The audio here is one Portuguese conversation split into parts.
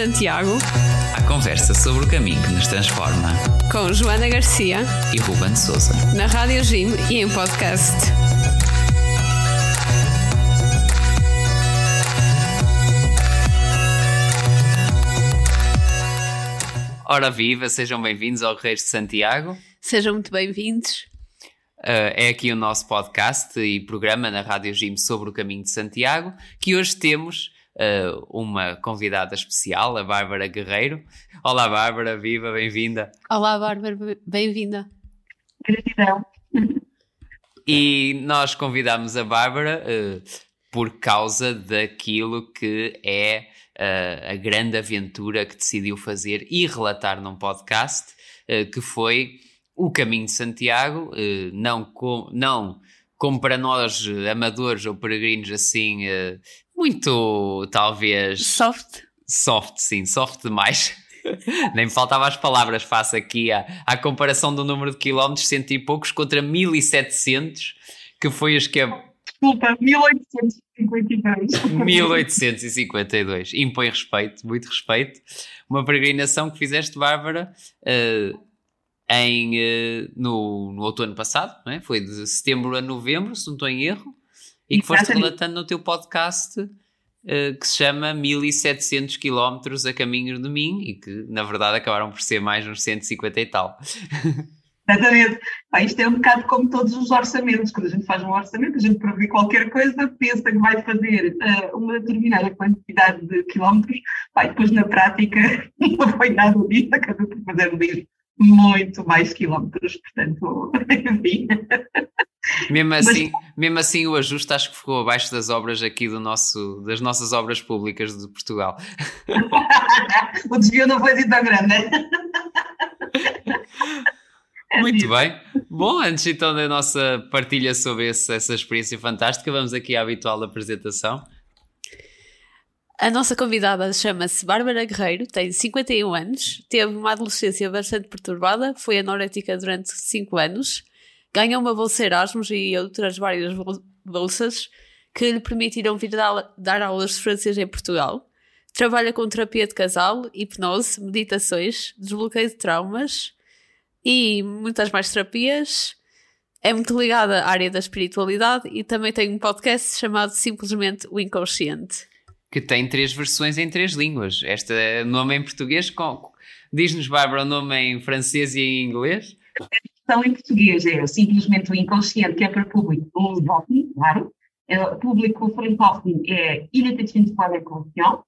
Santiago. A conversa sobre o caminho que nos transforma. Com Joana Garcia e Ruben Souza. Na Rádio Jim e em podcast. Ora viva, sejam bem-vindos ao Reis de Santiago. Sejam muito bem-vindos. Uh, é aqui o nosso podcast e programa na Rádio Jim sobre o caminho de Santiago, que hoje temos uh, uma convidada especial, a Bárbara Guerreiro. Olá, Bárbara, viva, bem-vinda. Olá, Bárbara, bem-vinda. Gratidão. E nós convidamos a Bárbara uh, por causa daquilo que é uh, a grande aventura que decidiu fazer e relatar num podcast, que foi o caminho de Santiago, não, com, não como para nós amadores ou peregrinos assim muito, talvez. Soft. Soft, sim, soft demais. Nem me faltavam as palavras face aqui à, à comparação do número de quilómetros, cento e poucos contra 1700, que foi os que a. Desculpa, 1852. 1852. Impõe respeito, muito respeito. Uma peregrinação que fizeste, Bárbara, uh, em, uh, no, no outono passado, não é? foi de setembro a novembro, se não estou em erro e que foste relatando no teu podcast uh, que se chama 1700 km a caminho de mim e que na verdade acabaram por ser mais uns 150 e tal. Exatamente. Pá, isto é um bocado como todos os orçamentos. Quando a gente faz um orçamento, a gente ver qualquer coisa pensa que vai fazer uh, uma determinada quantidade de quilómetros, pá, depois na prática não foi nada disso, acabou por fazer muito mais quilómetros, portanto, enfim. Mesmo assim, Mas... mesmo assim o ajuste acho que ficou abaixo das obras aqui do nosso, das nossas obras públicas de Portugal. o desvio não foi assim tão grande, né? Muito bem. Bom, antes então da nossa partilha sobre esse, essa experiência fantástica, vamos aqui à habitual apresentação. A nossa convidada chama-se Bárbara Guerreiro, tem 51 anos, teve uma adolescência bastante perturbada, foi anorética durante 5 anos, ganhou uma bolsa Erasmus e outras várias bolsas que lhe permitiram vir dar aulas de francês em Portugal. Trabalha com terapia de casal, hipnose, meditações, desbloqueio de traumas e muitas mais terapias. É muito ligada à área da espiritualidade e também tem um podcast chamado simplesmente O Inconsciente que tem três versões em três línguas. Este é nome em português, diz-nos, Bárbara, o nome em francês e em inglês? Versão em português é simplesmente o inconsciente, que é para público lusófono, claro. É, o público francófono é Inattention par l'inconscient,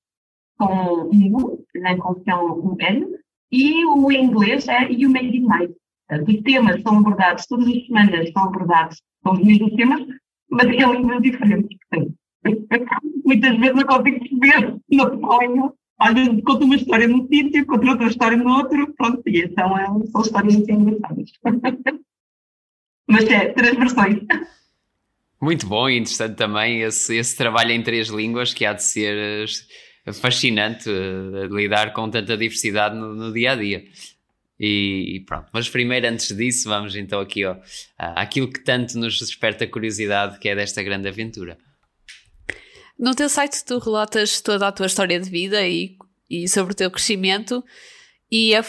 com um U, l'inconscient um N, e o inglês é You Made It Night. Os temas são abordados, todas as semanas são abordados, são os mesmos temas, mas em línguas diferentes. Muitas vezes não consigo perceber, não ponho. Às vezes conto uma história num sítio, conto outra história no outro, pronto, e então é, são histórias assim engraçadas. Mas é, três versões. Muito bom e interessante também esse, esse trabalho em três línguas que há de ser eh, fascinante uh, lidar com tanta diversidade no, no dia a dia. E, e, pronto, mas primeiro, antes disso, vamos então aqui ó, àquilo que tanto nos desperta curiosidade, que é desta grande aventura. No teu site tu relatas toda a tua história de vida e, e sobre o teu crescimento e a,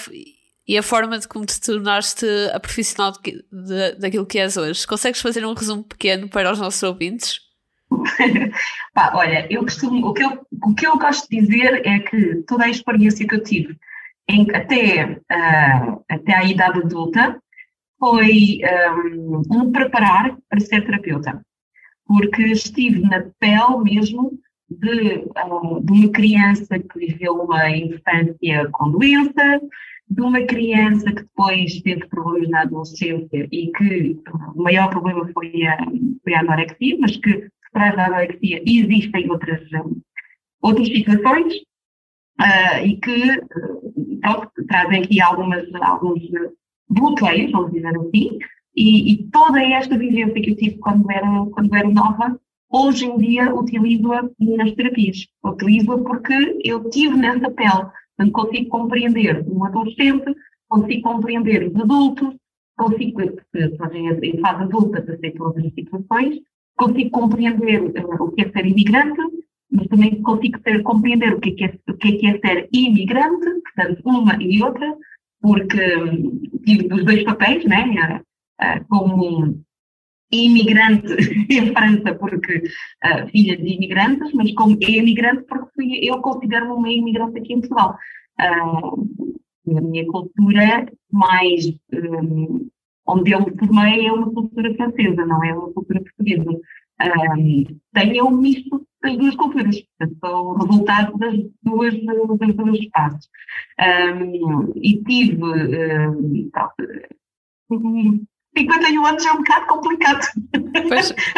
e a forma de como te tornaste a profissional de, de, daquilo que és hoje. Consegues fazer um resumo pequeno para os nossos ouvintes? Pá, olha, eu costumo, o que eu, o que eu gosto de dizer é que toda a experiência que eu tive em, até, uh, até à idade adulta foi um, um preparar para ser terapeuta porque estive na pele mesmo de, uh, de uma criança que viveu uma infância com doença, de uma criança que depois teve problemas na adolescência e que o maior problema foi a, foi a anorexia, mas que por trás da anorexia existem outras, um, outras situações uh, e que uh, trazem aqui algumas, alguns bloqueios, vamos dizer assim, e, e, toda esta vivência que eu tive quando era, quando era nova, hoje em dia utilizo-a nas terapias. Utilizo-a porque eu tive nessa pele. Portanto, consigo compreender um adolescente, consigo compreender os adultos, consigo, em fase adulta, aceito outras situações, consigo compreender uh, o que é ser imigrante mas também consigo ter, compreender o que é é, o é, que é ser imigrante, portanto, uma e outra, porque hum, tive os dois papéis, né? Como imigrante em França, porque uh, filha de imigrantes, mas como imigrante porque fui, eu considero-me uma imigrante aqui em Portugal. Uh, a minha cultura mais um, onde eu me formei é uma cultura francesa, não é uma cultura portuguesa. Um, tenho um misto das duas culturas, portanto, são o resultado das duas, das duas. Um, e tive um, 51 anos é um bocado complicado. Pois.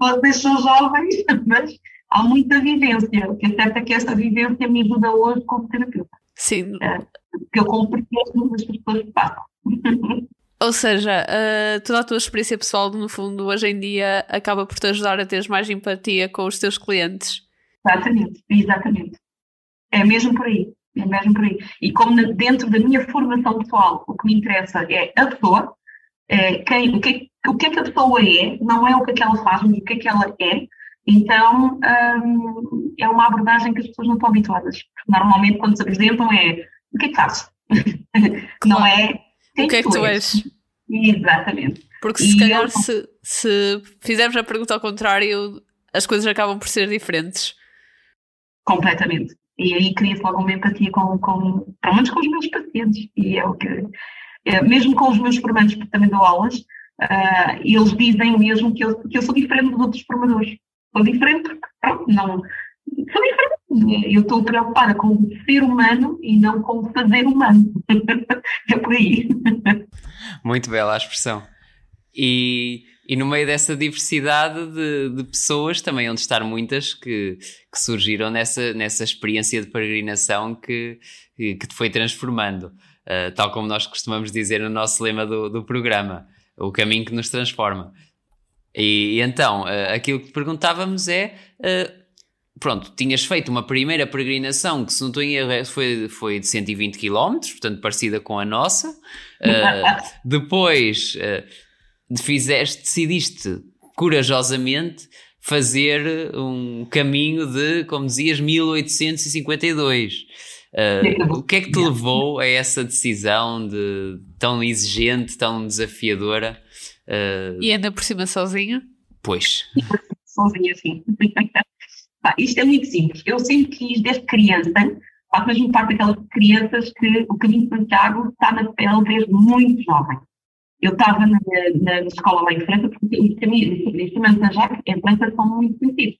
As pessoas são jovens, mas há muita vivência. O que é certo é que essa vivência me ajuda hoje como terapeuta. Sim. É, que eu compreendo as pessoas passam. Ou seja, uh, toda a tua experiência pessoal, no fundo, hoje em dia, acaba por te ajudar a teres mais empatia com os teus clientes. Exatamente, exatamente. É mesmo por aí. É mesmo por aí. E como dentro da minha formação pessoal, o que me interessa é a pessoa, é quem, o, que, o que é que a pessoa é, não é o que é que ela faz, mas o que é que ela é. Então, hum, é uma abordagem que as pessoas não estão habituadas. Normalmente, quando se apresentam, é o que é que fazes? não é o que é que tu és. és. Exatamente. Porque se e calhar, eu... se, se fizermos a pergunta ao contrário, as coisas acabam por ser diferentes. Completamente. E aí cria-se logo uma empatia com, com, pelo menos com os meus pacientes. E é o que, é, mesmo com os meus formandos, porque também dou aulas, uh, eles dizem mesmo que eu, que eu sou diferente dos outros formadores. Sou diferente porque, pronto, não. Sou diferente. Eu estou preocupada com o ser humano e não com o fazer humano. é por aí. Muito bela a expressão. E e no meio dessa diversidade de, de pessoas, também onde estar muitas que, que, surgiram nessa, nessa experiência de peregrinação que, que, te foi transformando. Uh, tal como nós costumamos dizer no nosso lema do, do programa, o caminho que nos transforma. E, e então, uh, aquilo que te perguntávamos é. Uh, pronto, tinhas feito uma primeira peregrinação que, se não estou em erro, foi, foi de 120 km, portanto parecida com a nossa. Depois fizeste, decidiste corajosamente fazer um caminho de, como dizias, 1852. Uh, o que é que te levou a essa decisão de, tão exigente, tão desafiadora? Uh, e ainda por cima sozinho? Pois. Sozinha, sim. isto é muito simples. Eu sempre quis, desde criança, faço mesmo parte daquelas crianças que o caminho de Santiago está na pele desde muito jovem. Eu estava na, na, escola lá em França, porque os instrumentos da Jacques em França são muito conhecidos,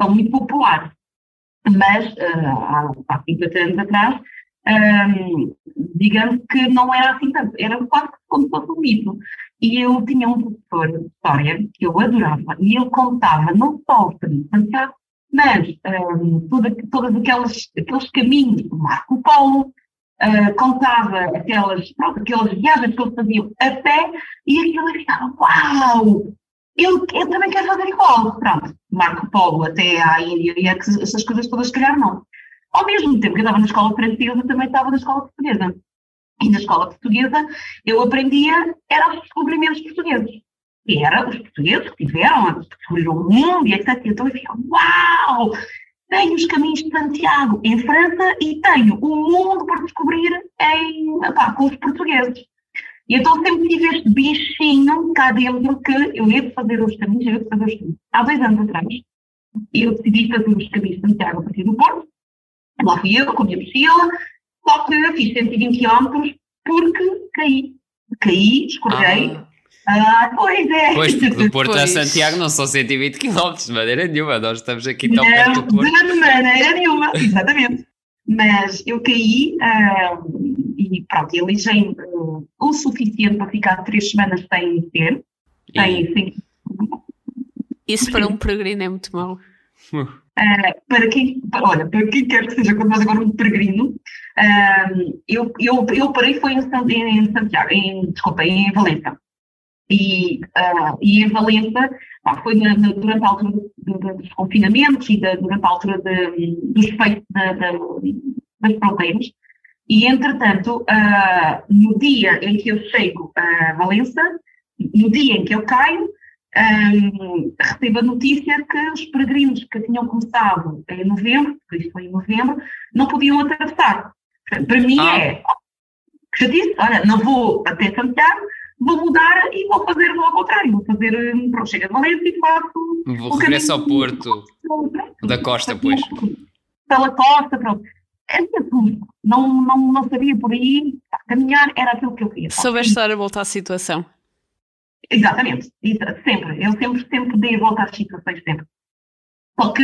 são muito populares. Mas, uh, há, há 50 anos atrás, um, digamos que não era assim tanto, era quase como se fosse um mito. E eu tinha um professor de história que eu adorava, e ele contava não só o caminho mas um, toda, todos aqueles, aqueles caminhos Marco Polo, uh, contava aquelas, pronto, aquelas viagens que eles faziam a pé e aquilo ficava, uau! Eu, eu também quero fazer igual. Pronto, Marco Polo até à Índia e essas coisas todas, se calhar não. Ao mesmo tempo que eu estava na escola francesa, também estava na escola portuguesa. E na escola portuguesa eu aprendia, eram os descobrimentos portugueses. E eram os portugueses que tiveram, descobriram o mundo e etc. Então eu ficava, uau! Tenho os caminhos de Santiago em França e tenho o mundo por descobrir em, pá, com os portugueses. E então sempre tive este bichinho cá dentro que eu ia fazer os caminhos, eu ia fazer os caminhos. Há dois anos atrás, eu decidi fazer os caminhos de Santiago a partir do Porto. Lá fui eu com a minha mochila, só que fiz 120 km porque caí. Caí, escorreguei. Ah ah, pois é. Pois, porque do Porto pois. a Santiago não são 120 km de maneira nenhuma, nós estamos aqui tão não, perto do Porto. De maneira nenhuma, exatamente. Mas eu caí uh, e pronto, eu lijei uh, o suficiente para ficar três semanas sem ter. Sem, sem... Isso para um peregrino é muito mau. Uh, para quem, para, olha, para quem quer que seja quando nós agora um peregrino, uh, eu, eu, eu parei foi em, em Santiago, em, desculpa, em Valença. E, uh, e em Valença, pá, foi na, na, durante a altura dos confinamentos e da, durante a altura de, dos feitos das fronteiras. E, entretanto, uh, no dia em que eu chego a Valença, no dia em que eu caio, um, recebo a notícia que os peregrinos que tinham começado em novembro, porque isto foi em novembro, não podiam atravessar. Para mim ah. é, já disse, olha, não vou até Santiago, vou mudar e vou fazer ao contrário, vou fazer, pronto, chega de Valência e faço... Vou regresso ao Porto, da costa, pois. Pela costa, pronto. É tudo. Não, não, não sabia por aí, caminhar era aquilo que eu queria. Soubeste dar a volta à situação. Exatamente, sempre. Eu sempre, sempre dei a volta às situações, sempre. Só que,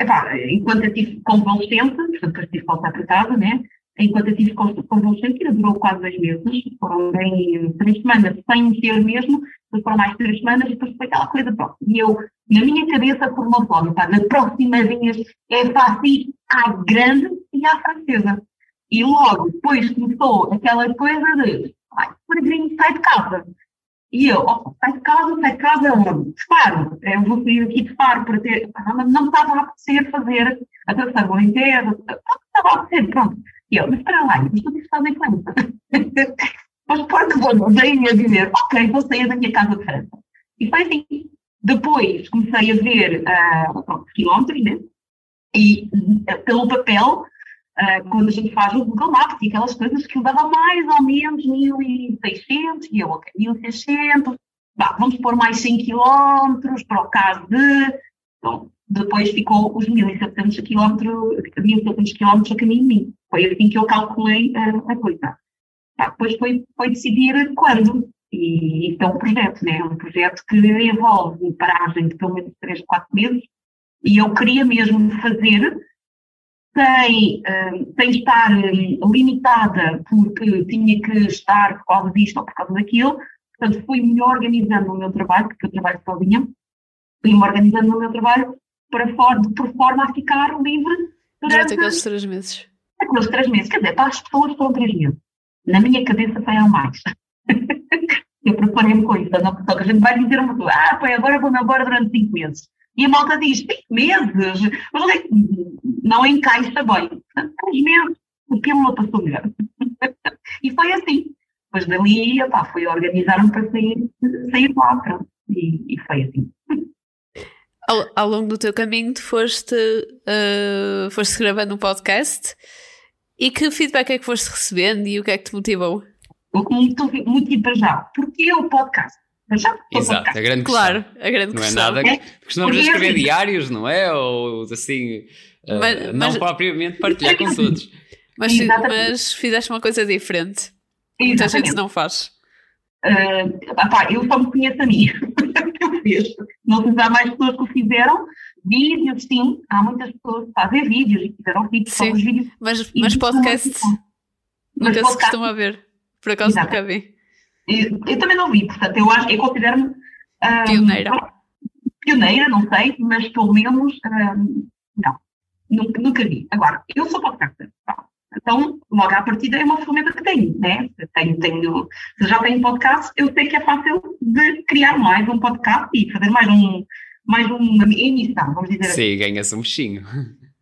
epá, enquanto eu estive convalescente, portanto, depois tive que voltar para casa, né? Enquanto eu estive convalescente, que durou quase dois meses, foram bem três semanas sem ter mesmo, depois foram mais três semanas depois foi aquela coisa pronto. E eu, na minha cabeça, formou logo, pá, na próxima vez é fácil à grande e à francesa. E logo depois começou aquela coisa de, ai, peregrino sai de casa. E eu, sai de casa, sai de casa onde? De Faro. Eu vou sair aqui de Faro para ter. Não, estava a apetecer fazer, atravessar o Alentejo, não estava a apetecer, pronto. E eu, mas para lá, mas tu estás em França. mas porque vou, daí a dizer, ok, vou sair da minha casa de França. E foi assim. Depois comecei a ver uh, quilómetros, né? E uh, pelo papel, uh, quando a gente faz o Google Maps e aquelas coisas que dava mais ou menos 1600, e eu, ok, 1600, bah, vamos pôr mais 100 quilómetros para o caso de. Então, depois ficou os 1.700 quilómetros, 1.700 quilómetros a caminho de mim. Foi assim que eu calculei a, a coisa. Tá, depois foi, foi decidir quando. E isso é um projeto, né? É um projeto que envolve paragem de pelo menos 3, 4 meses. E eu queria mesmo fazer sem, uh, sem estar uh, limitada porque tinha que estar por causa disto ou por causa daquilo. Portanto, fui-me organizando o meu trabalho, porque eu trabalho sozinha, fui-me organizando o meu trabalho para for, por forma a ficar livre durante aqueles três meses. Aqueles três meses. Quer dizer, para as pessoas foram três meses. Na minha cabeça foi ao mais. eu preparei-me com isso. Não, só que a gente vai dizer uma coisa, ah, foi agora vou-me embora durante cinco meses. E a malta diz, cinco meses? Mas não encaixa bem. Três meses, o pílula passou melhor. e foi assim. Depois dali, opá, fui organizar-me para sair, sair lá, pronto. E, e foi assim. Ao, ao, longo do teu caminho, tu foste, uh, foste gravando um podcast e que feedback é que foste recebendo e o que é que te motivou? O que me motiva já, porque o podcast? Já, Exato, podcast. a grande questão. Claro, a grande não questão. é nada que costumamos escrever diários, não é? Ou assim, uh, mas, não mas, propriamente partilhar com os outros. Mas, mas fizeste uma coisa diferente. Muita gente não faz. Uh, pá, eu só me conheço a mim. eu fiz. Não sei se há mais pessoas que o fizeram. Vídeos, sim. Há muitas pessoas que fazem vídeos e fizeram vídeos sim, os vídeos. Mas, mas podcast nunca se costuma ver. Por acaso Exato. nunca vi. Eu, eu, também não vi, portanto, eu acho, eu considero-me um, pioneira. Pioneira, não sei, mas pelo menos um, não. Nunca, nunca vi. Agora, eu sou podcaster. Então, logo à partida é uma ferramenta que tenho, né? Tenho, tenho, se já tenho podcast, eu sei que é fácil de criar mais um podcast e fazer mais um, mais uma emissão, vamos dizer Sim, assim. Sim, ganha-se um bichinho.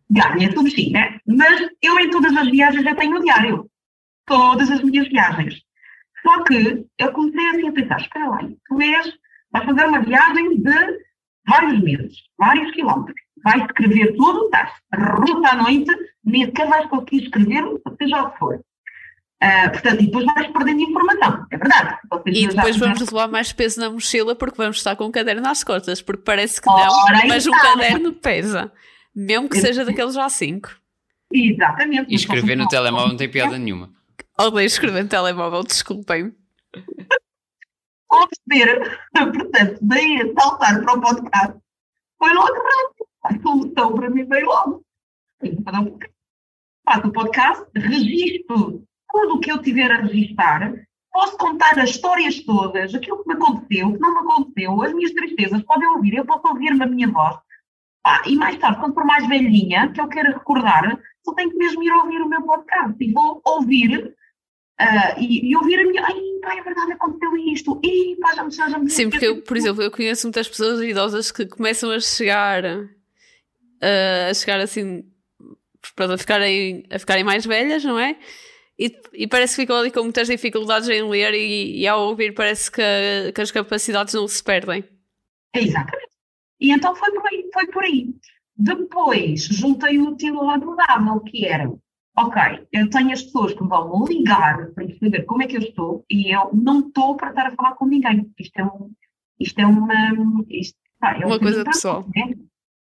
Ganha-se um bichinho, né? Mas eu em todas as viagens já tenho o diário. Todas as minhas viagens. Só que eu comecei assim a pensar, espera lá, tu és, vais fazer uma viagem de vários meses, vários quilómetros vai escrever tudo, estás ruta à noite, nem sequer vais conseguir escrever, seja o que for. Uh, portanto, e depois vais perdendo informação, é verdade. e depois vamos levar mais peso na mochila porque vamos estar com um caderno nas costas, porque parece que não, mas um caderno pesa, mesmo que seja daqueles A5. Exatamente. E escrever no telemóvel não tem piada nenhuma. Odeio escrever no telemóvel, desculpem-me. Ao perceber, portanto, daí a saltar para o podcast, foi logo rápido a solução para mim veio logo. Faço o podcast, registro tudo o que eu tiver a registrar, posso contar as histórias todas, aquilo que me aconteceu, o que não me aconteceu, as minhas tristezas, podem ouvir, eu posso ouvir-me a minha voz. Ah, e mais tarde, quando for mais velhinha, que eu quero recordar, só tenho que mesmo ir ouvir o meu podcast e vou ouvir Uh, e, e, ouvir a minha, ai, pá, é verdade, aconteceu isto, e pá, já me já me Sim, porque eu, por exemplo, eu conheço muitas pessoas idosas que começam a chegar uh, a chegar assim para a ficarem, a ficarem mais velhas, não é? E, e, parece que ficam ali com muitas dificuldades em ler e, e ao ouvir parece que, que, as capacidades não se perdem. Exatamente. E então foi por aí, foi por aí. Depois juntei o útil ao agradável, que era, ok, eu tenho as pessoas que me vão ligar para perceber como é que eu estou e eu não estou para estar a falar com ninguém. Isto é, um, isto é uma. Isto, pá, é uma coisa pessoal. Né?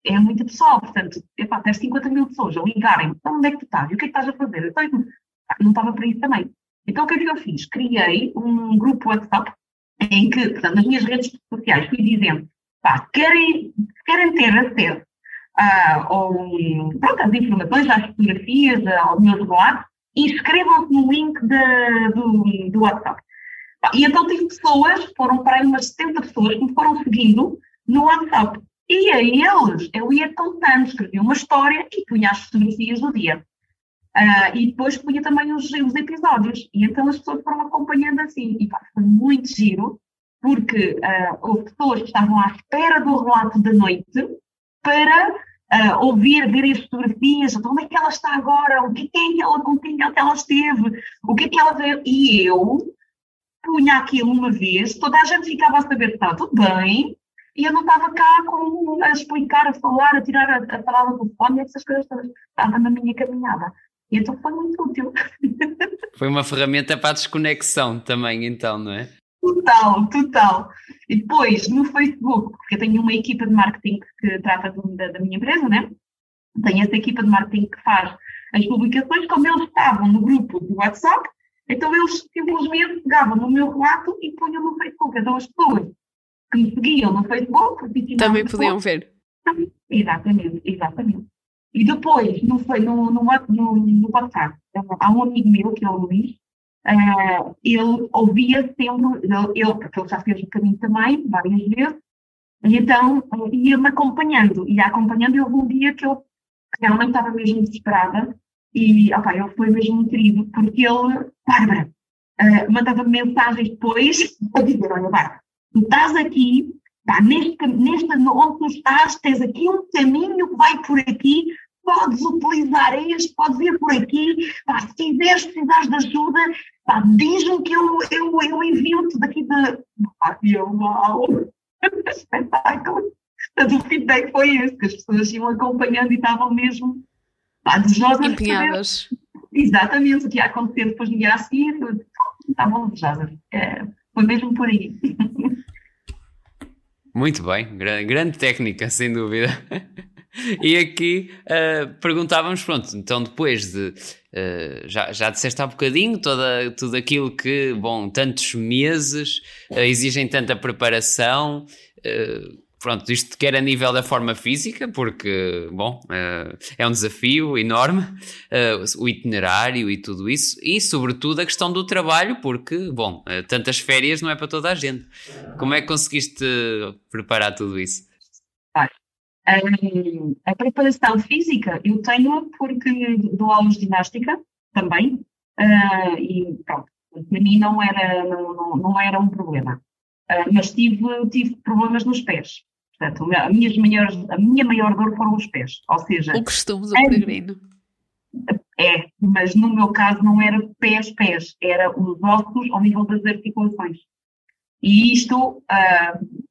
É muito pessoal, portanto, epá, ter 50 mil pessoas a ligarem, então onde é que tu estás? E o que é que estás a fazer? Eu tenho, não estava para isso também. Então o que é que eu fiz? Criei um grupo WhatsApp em que, portanto, nas minhas redes sociais fui dizendo, pá, querem, querem ter acesso uh, ao, pronto, às informações, às fotografias, ao meu relato, inscrevam-se no link de, do, do WhatsApp. E então tive pessoas, foram para aí umas 70 pessoas que me foram seguindo no WhatsApp. E a eles eu ia contando, escrevia uma história e punha as fotografias do dia. Uh, e depois punha também os, os, episódios. E então as pessoas foram acompanhando assim. E pá, foi muito giro, porque uh, houve pessoas que estavam à espera do relato da noite para uh, ouvir, ver as fotografias, então, onde é que ela está agora, o que é que ela, com quem é ela esteve, o que é que ela veio. E eu punha aquilo uma vez, toda a gente ficava a saber que estava tudo bem, e eu não estava cá com, a explicar, a falar, a tirar a, a palavra do telefone, essas coisas todas. Estava na minha caminhada. E então foi muito útil. Foi uma ferramenta para a desconexão também, então, não é? Total, total. E depois, no Facebook, porque eu tenho uma equipa de marketing que trata de, da, da minha empresa, né? Tenho essa equipa de marketing que faz as publicações, como eles estavam no grupo do WhatsApp, então eles simplesmente pegavam no meu relato e punham no Facebook. Então as pessoas que me seguiam no Facebook também podiam ver. Exatamente, exatamente. E depois, no, no, no, no, WhatsApp, há um amigo meu, que é o Luís, uh, ele ouvia sempre, ele, porque ele já fez o caminho também, várias vezes, e então ia-me acompanhando, ia acompanhando, e houve um dia que eu realmente estava mesmo desesperada, e opa, ele foi mesmo querido, porque ele, Bárbara, uh, mandava-me mensagens depois a dizer, olha Bárbara, tu estás aqui, pá, neste, neste, onde tu estás, tens aqui um caminho que vai por aqui, podes utilizar este, podes ir por aqui, pá, se quiseres, precisares de ajuda, pá, diz-me que eu, eu, eu envio-te daqui de... Pá, eu, uau, espetáculo. Portanto, o feedback foi esse, que as pessoas iam acompanhando e estavam mesmo pá, desejosas Empenhadas. Exatamente, o que ia acontecer depois no dia a seguir, estavam desejosas. É, foi mesmo por aí. Muito bem, grande, grande técnica, sem dúvida. E aqui uh, perguntávamos, pronto, então depois de. Uh, já, já disseste há bocadinho toda, tudo aquilo que, bom, tantos meses uh, exigem tanta preparação. Pronto, isto quer a nível da forma física, porque, bom, é um desafio enorme, o itinerário e tudo isso, e sobretudo a questão do trabalho, porque, bom, tantas férias não é para toda a gente. Como é que conseguiste preparar tudo isso? A preparação física eu tenho porque dou aulas de ginástica também, e pronto, para mim não era, não, não, não era um problema. Uh, mas tive, tive problemas nos pés. Portanto, a, minhas maiores, a minha maior dor foram os pés. Ou seja. O costume do peregrino. É, mas no meu caso não era pés-pés, era os ossos ao nível das articulações. E isto uh,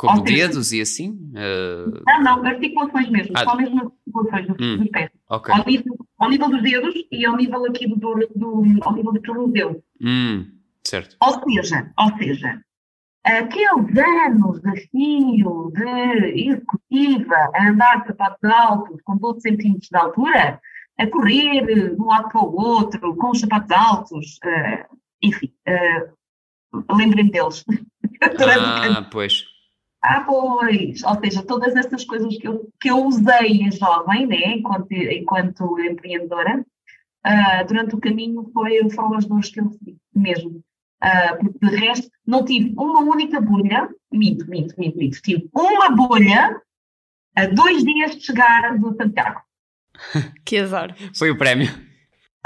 como dedos e assim? Uh... Não, não, articulações mesmo, ah. só mesmo articulações dos, hum. dos pés. Okay. Ao, nível, ao, nível, dos dedos e ao nível aqui do, do, do ao nível do tornozelo. Hum, certo. Ou seja, ou seja, aqueles anos de fio, de executiva, a andar de sapatos altos com 12 centímetros de altura, a correr de um lado para o outro, com os sapatos altos, uh, enfim, uh, lembrem-me deles. ah, pois. Ah, pois, ou seja, todas essas coisas que eu, que eu usei jovem, né, enquanto, enquanto empreendedora, uh, durante o caminho foi, foram as dores que eu tive mesmo. Uh, porque de resto não tive uma única bolha, minto, minto, minto, minto, tive uma bolha a dois dias de chegar do Santiago. que azar. Foi o prémio.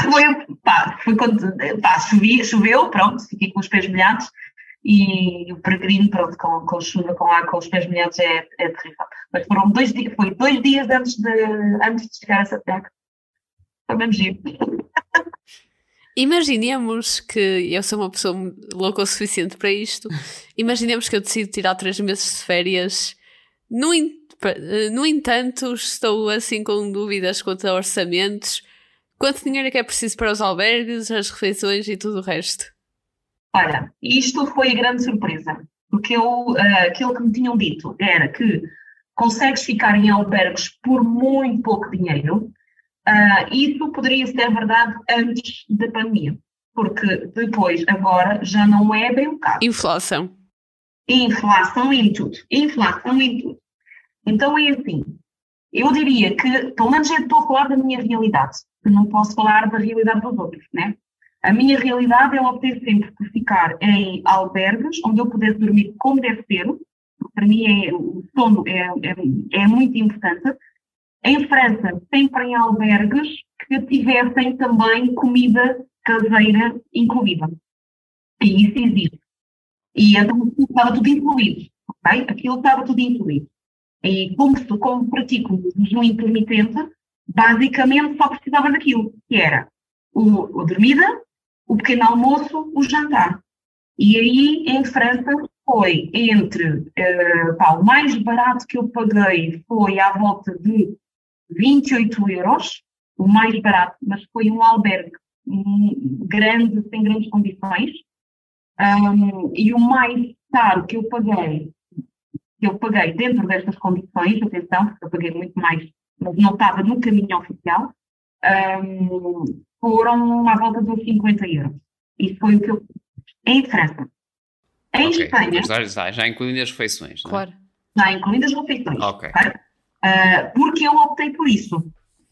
Foi, pá, foi quando pá, chovia, choveu, pronto, fiquei com os pés molhados, e o peregrino, pronto, com, com chuva, com água, com os pés molhados é, é terrível. Mas foram dois dias, foi dois dias antes de, antes de chegar a Santiago. Foi mesmo giro. Imaginemos que eu sou uma pessoa louca o suficiente para isto. Imaginemos que eu decido tirar três meses de férias. No, no entanto, estou assim com dúvidas quanto a orçamentos. Quanto dinheiro é que é preciso para os albergues, as refeições e tudo o resto? Olha, isto foi a grande surpresa. Porque eu, uh, aquilo que me tinham dito era que consegues ficar em albergues por muito pouco dinheiro Uh, isso poderia ser verdade antes da pandemia, porque depois, agora, já não é bem o caso. Inflação. Inflação em tudo. Inflação em tudo. Então é assim, eu diria que, pelo menos eu estou a falar da minha realidade, que não posso falar da realidade dos outros, né? A minha realidade é optei sempre por ficar em albergues, onde eu pudesse dormir como deve ser, para mim é, o sono é, é, é muito importante, em França, sempre em albergues que tivessem também comida caseira incluída. E isso existe. E então estava tudo incluído, ok? Aquilo estava tudo incluído. E como, como pratico o jejum intermitente, basicamente só precisava daquilo, que era o, o dormida, o pequeno almoço, o jantar. E aí, em França, foi entre, uh, pá, o mais barato que eu paguei foi à volta de 28 euros, o mais barato, mas foi um albergue grande, sem grandes condições. Um, e o mais caro que eu paguei, que eu paguei dentro destas condições, atenção, porque eu paguei muito mais, mas não estava no caminho oficial, um, foram à volta dos 50 euros. Isso foi o que eu. Em França. Em okay. Espanha. Já, já incluindo as refeições. É? Claro. Já incluindo as refeições. Ok. Uh, porque eu optei por isso.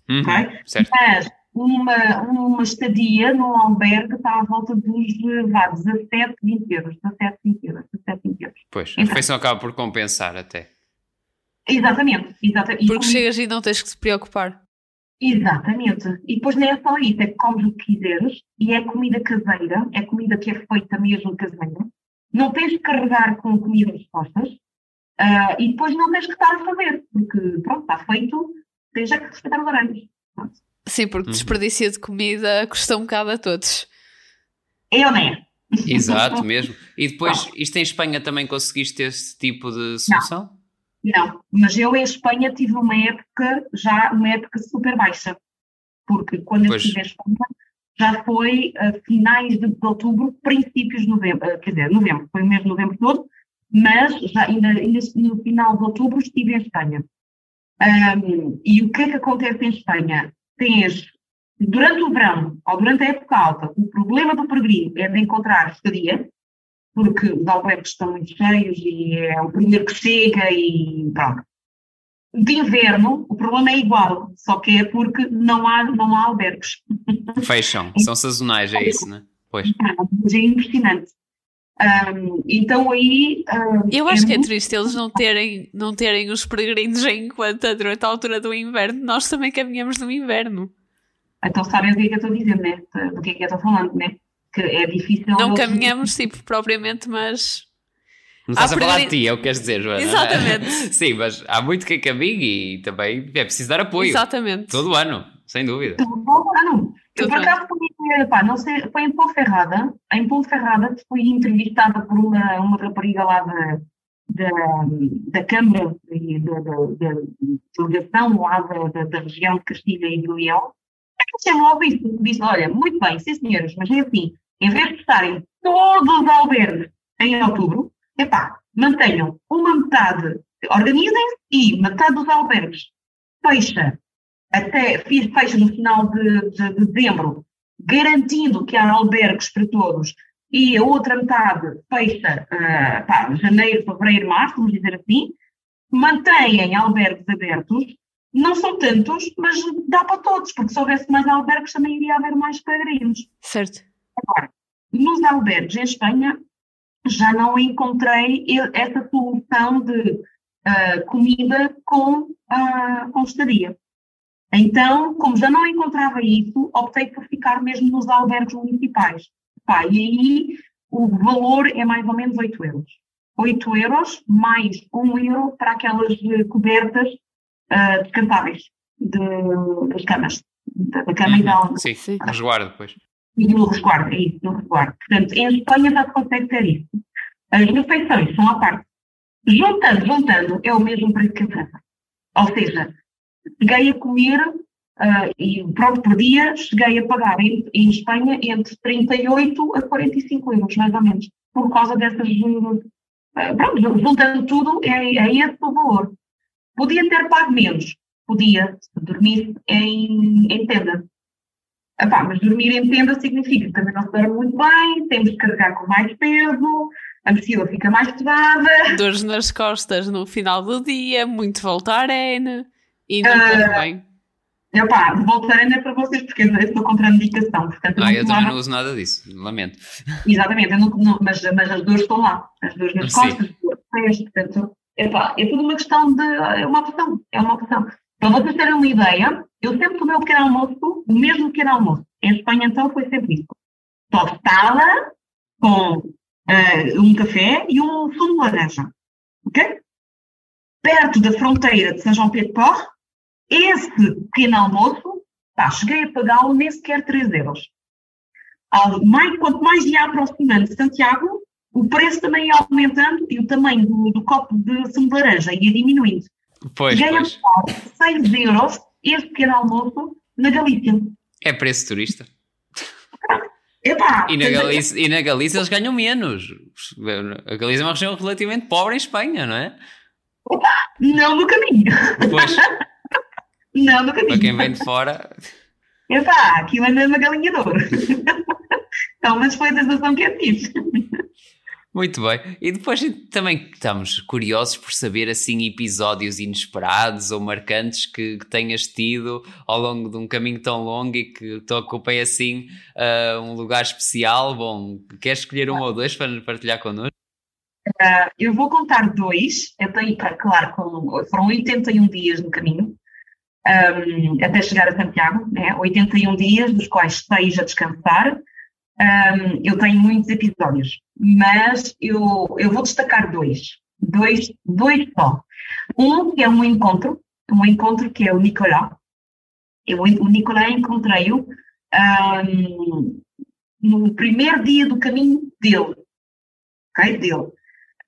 Uhum, okay? Mas uma, uma estadia num albergue está à volta dos vá, 17, 20 euros. 17, 20 euros. 17, 20 euros. Pois, a então, refeição acaba por compensar até. Exatamente. exatamente. Porque chegas e não tens que te preocupar. Exatamente. E depois nem é só isso, é que comes o que quiseres e é comida caseira, é comida que é feita mesmo caseira. Não tens de carregar com comida costas, Uh, e depois não tens que estar a fazer, porque pronto, está feito, tens é que respeitar os horários. Pronto. Sim, porque uhum. desperdício de comida custa um bocado a todos. Eu nem. Exato, mesmo. E depois, não. isto em Espanha também conseguiste ter esse tipo de solução? Não. não, mas eu em Espanha tive uma época, já uma época super baixa, porque quando pois. eu estive em Espanha já foi a finais de, de outubro, princípios de novembro, quer dizer, novembro, foi o mês de novembro todo, mas já ainda, ainda no final de outubro estive em Espanha. Um, e o que é que acontece em Espanha? Tens, durante o verão ou durante a época alta, o problema do peregrino é de encontrar estadia, porque os albergues estão muito cheios e é o primeiro que chega e pronto. De inverno, o problema é igual, só que é porque não há, não há albergues. Fecham, são sazonais, é isso, né? Pois. É, é impressionante. Um, então aí. Um, eu acho é que é triste eles não terem, não terem os peregrinos em conta durante a altura do inverno. Nós também caminhamos no inverno. Então sabem o que é que eu estou a dizer, né? Do que é que eu estou falando, né? Que é difícil. Não caminhamos, tipo, propriamente, mas. Não estás a falar de ti, é o que queres dizer, Joana. Exatamente. Sim, mas há muito que caminhe e também é preciso dar apoio. Exatamente. Todo ano, sem dúvida. Todo ano. Eu, por acaso, fui, pá, não sei, foi em Ponferrada. Em Ponferrada fui entrevistada por uma, uma rapariga lá da, da, da Câmara e da, da, da delegação lá da, da, da, região de Castilha e de Leão. Eu logo isso. Disse, olha, muito bem, sim senhores, mas é assim, em vez de estarem todos os albergues em outubro, epá, mantenham uma metade, organizem-se e metade dos albergues fecha até fecha no final de, de, de dezembro, garantindo que há albergues para todos, e a outra metade fecha uh, pá, janeiro, fevereiro, março, vamos dizer assim, mantêm albergues abertos, não são tantos, mas dá para todos, porque se houvesse mais albergues também iria haver mais peregrinos. Certo. Agora, nos albergues em Espanha já não encontrei essa solução de uh, comida com, uh, com estadia. Então, como já não encontrava isso, optei por ficar mesmo nos albergues municipais. Pá, e aí o valor é mais ou menos 8 euros. 8 euros mais 1 euro para aquelas eh, cobertas uh, descansáveis de, das camas. Da, da cama uhum. e da Sim, sim. resguardo depois. No resguardo, é isso, no resguardo. Portanto, em Espanha já se consegue ter isso. As refeições são à parte. Juntando, juntando, é o mesmo preço que a França. Ou seja, cheguei a comer, uh, e pronto, por dia, cheguei a pagar em, em, Espanha entre 38 a 45 euros, mais ou menos, por causa dessas. Uh, pronto, juntando tudo, é, é esse o valor. Podia ter pago menos, podia, se dormisse em, em tenda. Epá, mas dormir em tenda significa que também não se dorme muito bem, temos que carregar com mais peso, a mochila fica mais pesada. Dores nas costas no final do dia, muito Voltaren e não uh, bem. Epá, Voltaren é para vocês porque eu estou contra a medicação. Portanto, ah, eu também não uso nada disso, lamento. Exatamente, não, não, mas, mas as dores estão lá, as dores nas Sim. costas, pés, portanto, epá, é tudo uma questão de. É uma opção, é uma opção. Para vocês terem uma ideia, eu sempre tomei o pequeno almoço, o mesmo pequeno almoço. Em Espanha, então, foi sempre isso. Tostada com uh, um café e um sumo de laranja. Ok? Perto da fronteira de São João Pedro Porre, esse pequeno almoço, pá, cheguei a pagá-lo nem sequer 3 euros. Mais, quanto mais ia aproximando de Santiago, o preço também ia aumentando e o tamanho do, do copo de sumo de laranja ia diminuindo. Pois, Ganha pois. 6 euros este pequeno almoço na Galícia. É preço turista. Epá, e, na Galícia, e na Galícia eles ganham menos. A Galícia é uma região relativamente pobre em Espanha, não é? Opa, não no caminho. Pois. não no caminho. Para quem vem de fora. Epá, aquilo anda uma galinha de ouro. então, mas foi a sensação que eu tive. Muito bem. E depois também estamos curiosos por saber assim episódios inesperados ou marcantes que, que tenhas tido ao longo de um caminho tão longo e que te ocupem assim uh, um lugar especial. Bom, queres escolher um ou dois para partilhar connosco? Uh, eu vou contar dois. Eu tenho, claro, foram 81 dias no caminho. Um, até chegar a Santiago, né? 81 dias, dos quais seis a descansar, um, eu tenho muitos episódios, mas eu, eu vou destacar dois, dois, dois só. Um que é um encontro, um encontro que é o Nicolás. Eu, o Nicolás encontrei-o um, no primeiro dia do caminho dele, ok? Dele.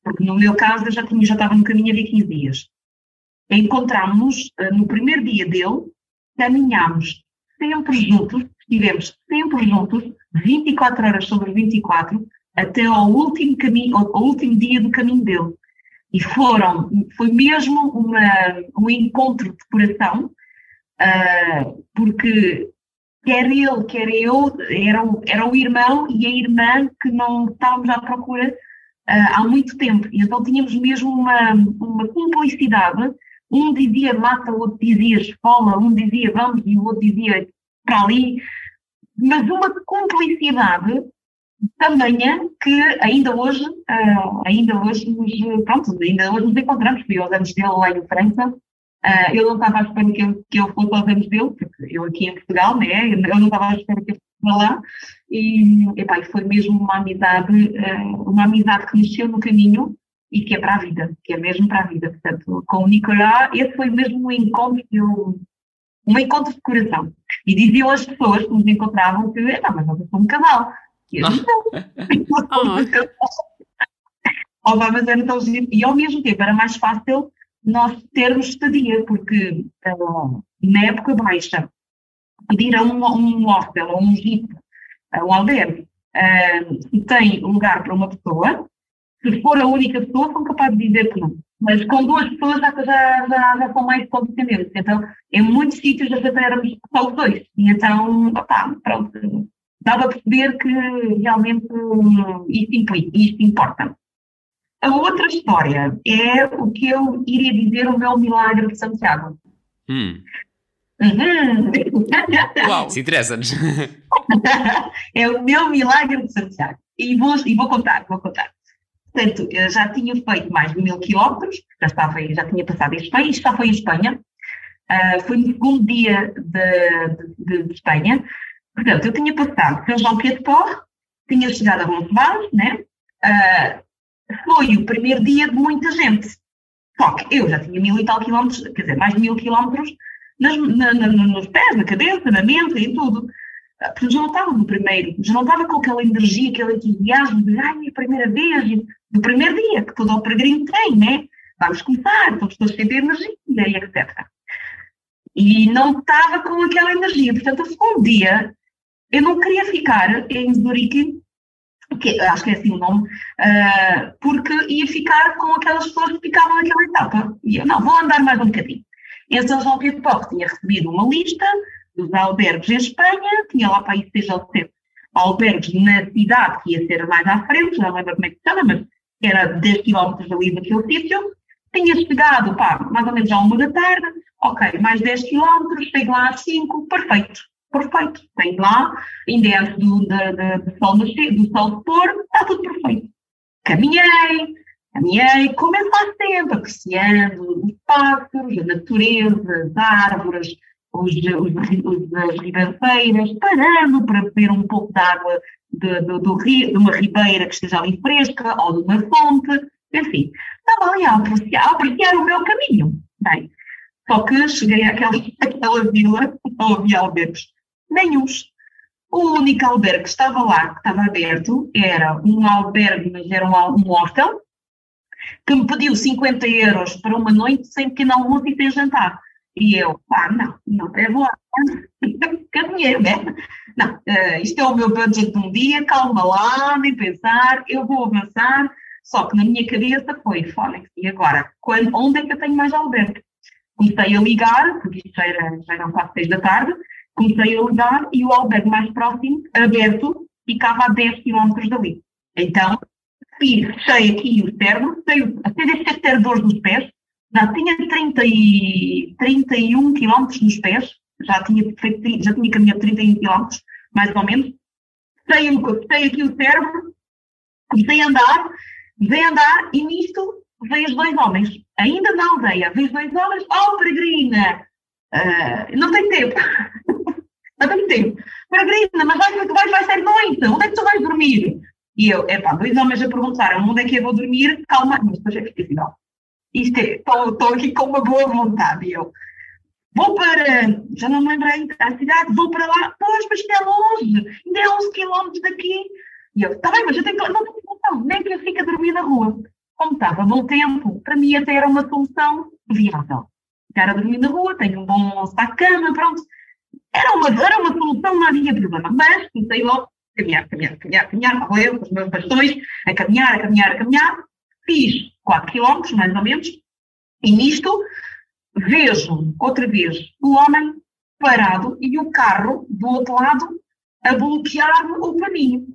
Porque no meu caso eu já, tinha, já estava no caminho havia 15 dias. Encontramos uh, no primeiro dia dele, caminhámos sempre juntos, estivemos sempre juntos, 24 horas sobre 24, até ao último caminho, ao, último dia do caminho dele. E foram, foi mesmo uma, um encontro de coração, uh, porque quer ele, quer eu, eram, era o irmão e a irmã que não estávamos à procura uh, há muito tempo. E então tínhamos mesmo uma, uma cumplicidade. Um dizia mata, o outro dizia escola, um dizia vamos. E o outro dizia para ali. Mas uma cumplicidade tamanha que ainda hoje, uh, ainda hoje nos, pronto, ainda hoje nos encontramos, fui aos anos dele lá em França, uh, eu não estava à espera que eu, que eu fosse aos anos dele, porque eu aqui em Portugal, né, eu não estava à espera que eu fosse lá, e, epá, foi mesmo uma amizade, uh, uma amizade que nasceu no caminho e que é para a vida, que é mesmo para a vida, portanto, com o Nicolás, esse foi mesmo um encontro que eu, um encontro de coração. E diziam as pessoas que nos encontravam que, ah, mas nós somos um casal. E eu não, casal. Oh, mas era tão giro. E ao mesmo tempo era mais fácil nós termos estadia, porque uh, na época baixa, pedir a um, um hostel, ou um jeep, um albergue, se tem lugar para uma pessoa, se for a única pessoa, são capazes de dizer que não. Mas com duas pessoas já, já, já, já são mais condescendentes. Então, em muitos sítios já éramos só os dois. E então, opá, pronto, dava a perceber que realmente isto implica, isto importa. A outra história é o que eu iria dizer o meu milagre de Santiago. Hum. Uhum. Uau, se interessa-nos. é o meu milagre de Santiago. E vou, e vou contar, vou contar. Portanto, eu já tinha feito mais de mil quilómetros, já, estava, já tinha passado em Espanha, isto já foi em Espanha, uh, foi no segundo dia de, de, de, Espanha. Portanto, eu tinha passado São João Pedro Porre, tinha chegado a Roncesvalles, né? Uh, foi o primeiro dia de muita gente. Só que eu já tinha mil e tal quilómetros, quer dizer, mais de mil quilómetros nas, na, na, nos pés, na cabeça, na mente e tudo. Porque já não estava no primeiro, já não estava com aquela energia, aquele entusiasmo de, ai, minha primeira vez, do primeiro dia, que todo o peregrino tem, né? Vamos começar, estamos todos de energia, e etc. E não estava com aquela energia, portanto, um dia, eu não queria ficar em Zurique, que acho que é assim o nome, uh, porque ia ficar com aquelas pessoas que ficavam naquela etapa. E eu, não, vou andar mais um bocadinho. Em São João Pedro Poc tinha recebido uma lista dos albergues em Espanha, tinha lá para aí seja ou sete albergues na cidade, que ia ser mais à frente, não lembro como é que se chama, mas era 10 km ali daquele sítio. Tinha chegado, pá, mais ou menos à uma da tarde, ok, mais 10 km, chego lá às 5, perfeito, perfeito. Tenho lá, ainda é antes do, do, do, sol nascer, do sol se pôr, está tudo perfeito. Caminhei, caminhei, como é faz sempre, apreciando os pássaros, a natureza, as árvores, os, os, as ribanceiras, parando para beber um pouco de água de, de, do rio, de uma ribeira que esteja ali fresca ou de uma fonte, enfim, estava ali a apreciar, a apreciar o meu caminho. Bem, só que cheguei àquela, àquela vila, não havia albergues, nenhums. O único albergue que estava lá, que estava aberto, era um albergue, mas era um, um hostel, que me pediu 50 euros para uma noite sem pequeno almoço e sem jantar. E eu, pá, não, não, que dinheiro, né? Não, uh, isto é o meu budget de um dia, calma lá, nem pensar, eu vou avançar. Só que na minha cabeça foi, Fónix, e agora? Quando, onde é que eu tenho mais albergue? Comecei a ligar, porque isto já, era, já eram quase seis da tarde, comecei a ligar e o albergue mais próximo, aberto, ficava a 10 km dali. Então, fechei aqui o cérebro, até deixei ter dores nos pés, já tinha 30 e, 31 km nos pés, já tinha, já tinha caminhado 31 km, mais ou menos. Sei, sei aqui o cérebro, comecei a andar, comecei a andar e nisto vejo dois homens, ainda na aldeia, vejo dois homens, oh peregrina, uh, não tem tempo, não tem tempo, peregrina, mas vai, vai, vai ser noite, onde é que tu vais dormir? E eu, epá, dois homens a perguntaram onde é que eu vou dormir, calma, mas depois é que não isto é, estou aqui com uma boa vontade. Eu vou para, já não me lembrei a cidade, vou para lá, pois, mas é longe, ainda é 11 km daqui. E eu, está bem, mas eu tenho que, não tenho solução, nem que eu fique a dormir na rua. Como estava bom tempo, para mim até era uma solução viável. Ficar a dormir na rua, tenho um bom saco-cama, pronto. Era uma, era uma solução, não havia problema. Mas comecei logo a caminhar, caminhar, caminhar, caminhar, com os meus bastões, a caminhar, a caminhar, a caminhar. Fiz 4 quilómetros, mais ou menos, e nisto vejo outra vez o homem parado e o carro do outro lado a bloquear o caminho.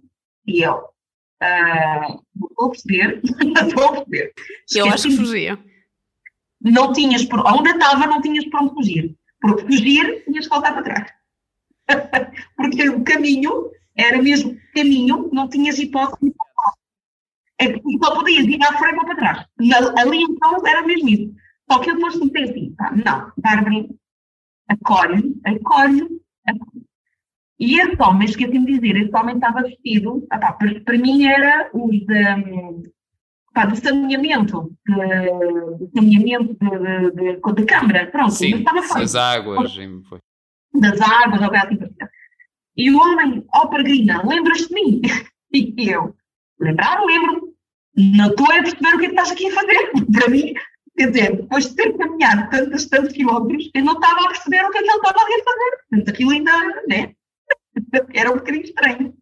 E eu, uh, vou perceber, vou perceber. Eu acho que fugia. Não tinhas por onde estava, não tinhas por onde fugir. Porque fugir, tinhas que voltar para trás. Porque o caminho era mesmo caminho, não tinhas hipótese de é que só podias ir à frente ou para trás. ali então era mesmo isso. Só que eu depois comecei assim, pá, não, Bárbara, acolhe, acolhe, acolhe. E esse homem, esqueci-me de dizer, esse homem estava vestido, pá, para, para mim era os de, pá, de saneamento, de saneamento de, de, de, de câmara, pronto. Sim, estava das águas. Foi. Das águas, ou assim. E o homem, ó oh, peregrina, lembras-te de mim? E eu, lembrar, lembro não estou a perceber o que é que estás aqui a fazer. Para mim, quer dizer, depois de ter caminhado tantos, tantos quilómetros, eu não estava a perceber o que é que ele estava ali a fazer. Portanto, aquilo ainda, né? Era um bocadinho estranho.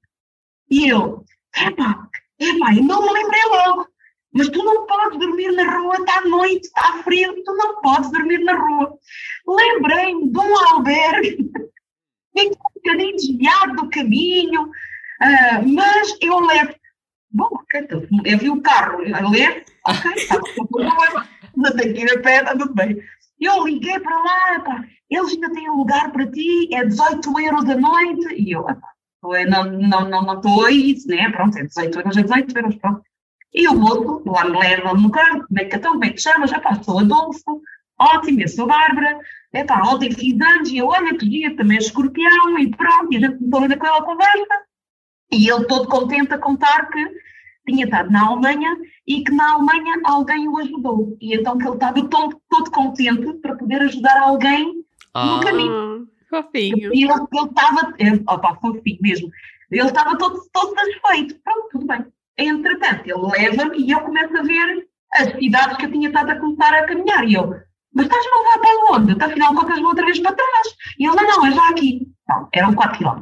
E eu, epá, epá, eu não me lembrei logo. Mas tu não podes dormir na rua, está à noite, está frio, tu não podes dormir na rua. Lembrei-me de um albergue, um bocadinho desviado do caminho, uh, mas eu levo Bom, então, eu vi o carro a ler, ok, está não tenho que ir a pé, está tudo bem. Eu liguei para lá, pá, eles ainda têm lugar para ti, é 18 euros a noite, e eu, pá, não, não, não, não estou a isso, né? Pronto, é 18 euros, é 18 euros, pronto. E o moço lá me leva no carro, como é que, então, como é que chamas? Já pá, sou Adolfo, ótimo, eu sou Bárbara, é pá, ontem fiz anos, e eu, olha, dia, também é escorpião, e pronto, e a começou a com ela conversa, e ele todo contente a contar que tinha estado na Alemanha e que na Alemanha alguém o ajudou. E então que ele estava todo, todo contente para poder ajudar alguém ah. no caminho. Fofinho. E ele estava, opa, fofinho mesmo, ele estava todo, todo satisfeito. Pronto, tudo bem. Entretanto, ele leva-me e eu começo a ver as cidades que eu tinha estado a começar a caminhar. E eu, mas estás-me a levar para onde? Afinal, contas outra vez para trás. E ele, não, não, é já aqui. Não, eram 4 km.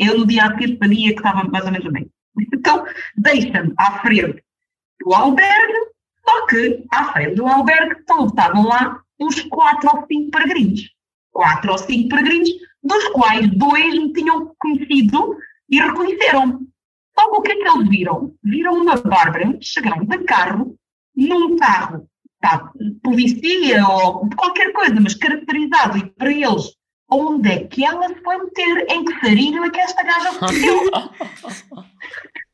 Eu no dia a seguir sabia que estava mais ou menos bem. Então, deixa-me à frente do albergue, só que à frente do albergue estavam lá uns 4 ou 5 peregrinos. 4 ou 5 peregrinos, dos quais dois me tinham conhecido e reconheceram-me. Só que o que é que eles viram? Viram uma Bárbara chegar de carro, num carro, tá, polícia ou qualquer coisa, mas caracterizado, e para eles onde é que ela se foi meter, em que sarilho é que esta gaja meteu.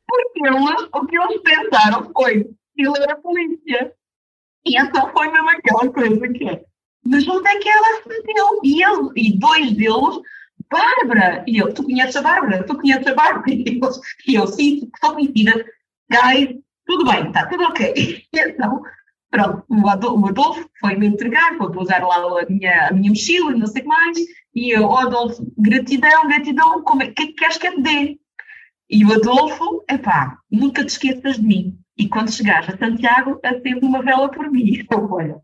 Porque eles, o que eles pensaram foi que ele era polícia. E então foi mesmo aquela coisa que é. Mas onde é que ela se meteu? E, ele, e dois deles, Bárbara! E eu, tu conheces a Bárbara? Tu conheces a Bárbara? E, eles, e eu, sim, sou conhecida. Guys, tudo bem, está tudo ok. E então, pronto, o Adolfo foi-me entregar, foi pousar lá a minha, a minha mochila e não sei o que mais. E eu, oh, Adolfo, gratidão, gratidão, como é, que, que queres que eu te dê? E o Adolfo, epá, nunca te esqueças de mim. E quando chegares a Santiago, acende uma vela por mim. Então, olha,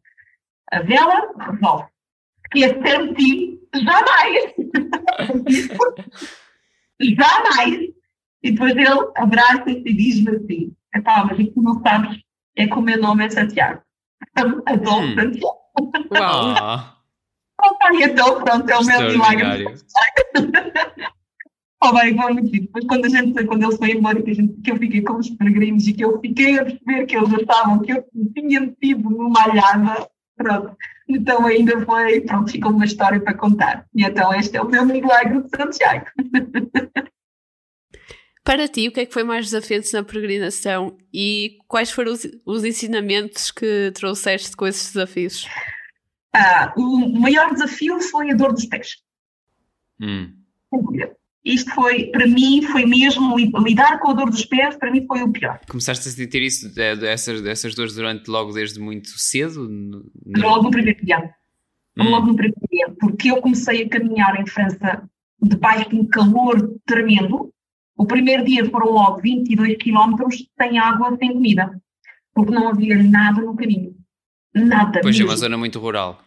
a vela resolve. Esquecer de ti, jamais. jamais. E depois ele abraça-se e diz-me assim, epá, mas tu não sabes, é que o meu nome é Santiago. Adolfo hum. Santiago. Uau. Opa, então pronto, é o meu milagre. oh, bem, foi muito. Depois quando a gente, quando ele foi embora, que, a gente, que eu fiquei com os peregrinos e que eu fiquei a perceber que eles achavam que eu tinha metido numa alhada, pronto. Então ainda foi, pronto, ficou uma história para contar. E então este é o meu milagre de Santiago. Para ti, o que é que foi mais desafiante na peregrinação e quais foram os, os ensinamentos que trouxeste com esses desafios? Ah, o maior desafio foi a dor dos pés. Hum. Isto foi, para mim, foi mesmo lidar com a dor dos pés, para mim foi o pior. Começaste a sentir isso, essas, essas dores durante logo desde muito cedo? No... Logo no primeiro dia. Hum. Logo no primeiro dia, porque eu comecei a caminhar em França debaixo de um calor tremendo. O primeiro dia foram logo 22 quilómetros sem água, sem comida, porque não havia nada no caminho. Nada. Pois mesmo. é uma zona muito rural.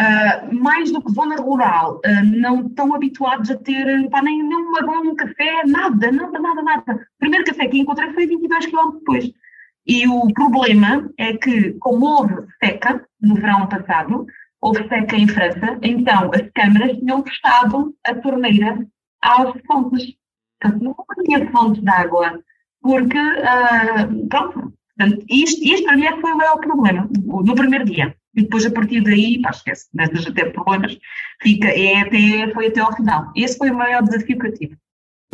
Uh, mais do que zona rural, uh, não estão habituados a ter pá, nem, nem um vagão, um café, nada, nada, nada, nada. O primeiro café que encontrei foi 22 km depois. E o problema é que, como houve seca no verão passado, houve seca em França, então as câmaras tinham fechado a torneira às fontes. Portanto, não havia fontes de água, porque, uh, pronto, Portanto, isto, isto para mim é foi o maior problema, no primeiro dia. E depois, a partir daí, pá, esquece, nestas até problemas, fica, é até, foi até ao final. Esse foi o maior desafio que eu tive.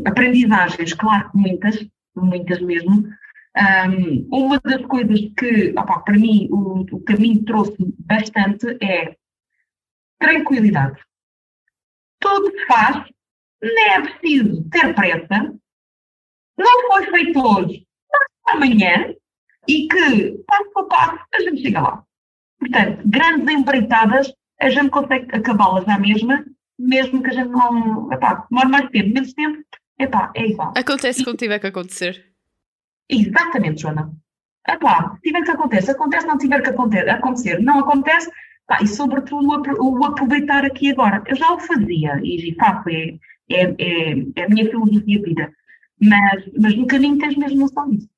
Aprendizagens, claro que muitas, muitas mesmo. Um, uma das coisas que, opa, para mim, o, o caminho trouxe bastante é tranquilidade. Tudo se faz, nem é preciso ter pressa, não foi feito hoje, amanhã, e que, passo a passo, a gente chega lá. Portanto, grandes empreitadas, a gente consegue acabá-las à mesma, mesmo que a gente não. Epá, demore mais tempo, menos tempo, epá, é igual. Acontece e, quando tiver que acontecer. Exatamente, Joana. Epá, se tiver que acontecer, acontece, não tiver que acontecer, não acontece, epá, e sobretudo o, o aproveitar aqui agora. Eu já o fazia e faço, é, é, é, é a minha filosofia de vida. Mas, mas no caminho tens mesmo noção disso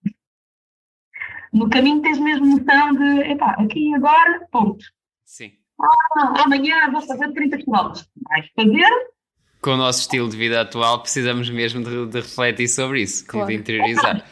no caminho tens mesmo noção de, epá, aqui e agora, ponto. Sim. Ah, amanhã vou fazer 30 km. Vais fazer? Com o nosso estilo de vida atual, precisamos mesmo de, de refletir sobre isso, claro. de interiorizar.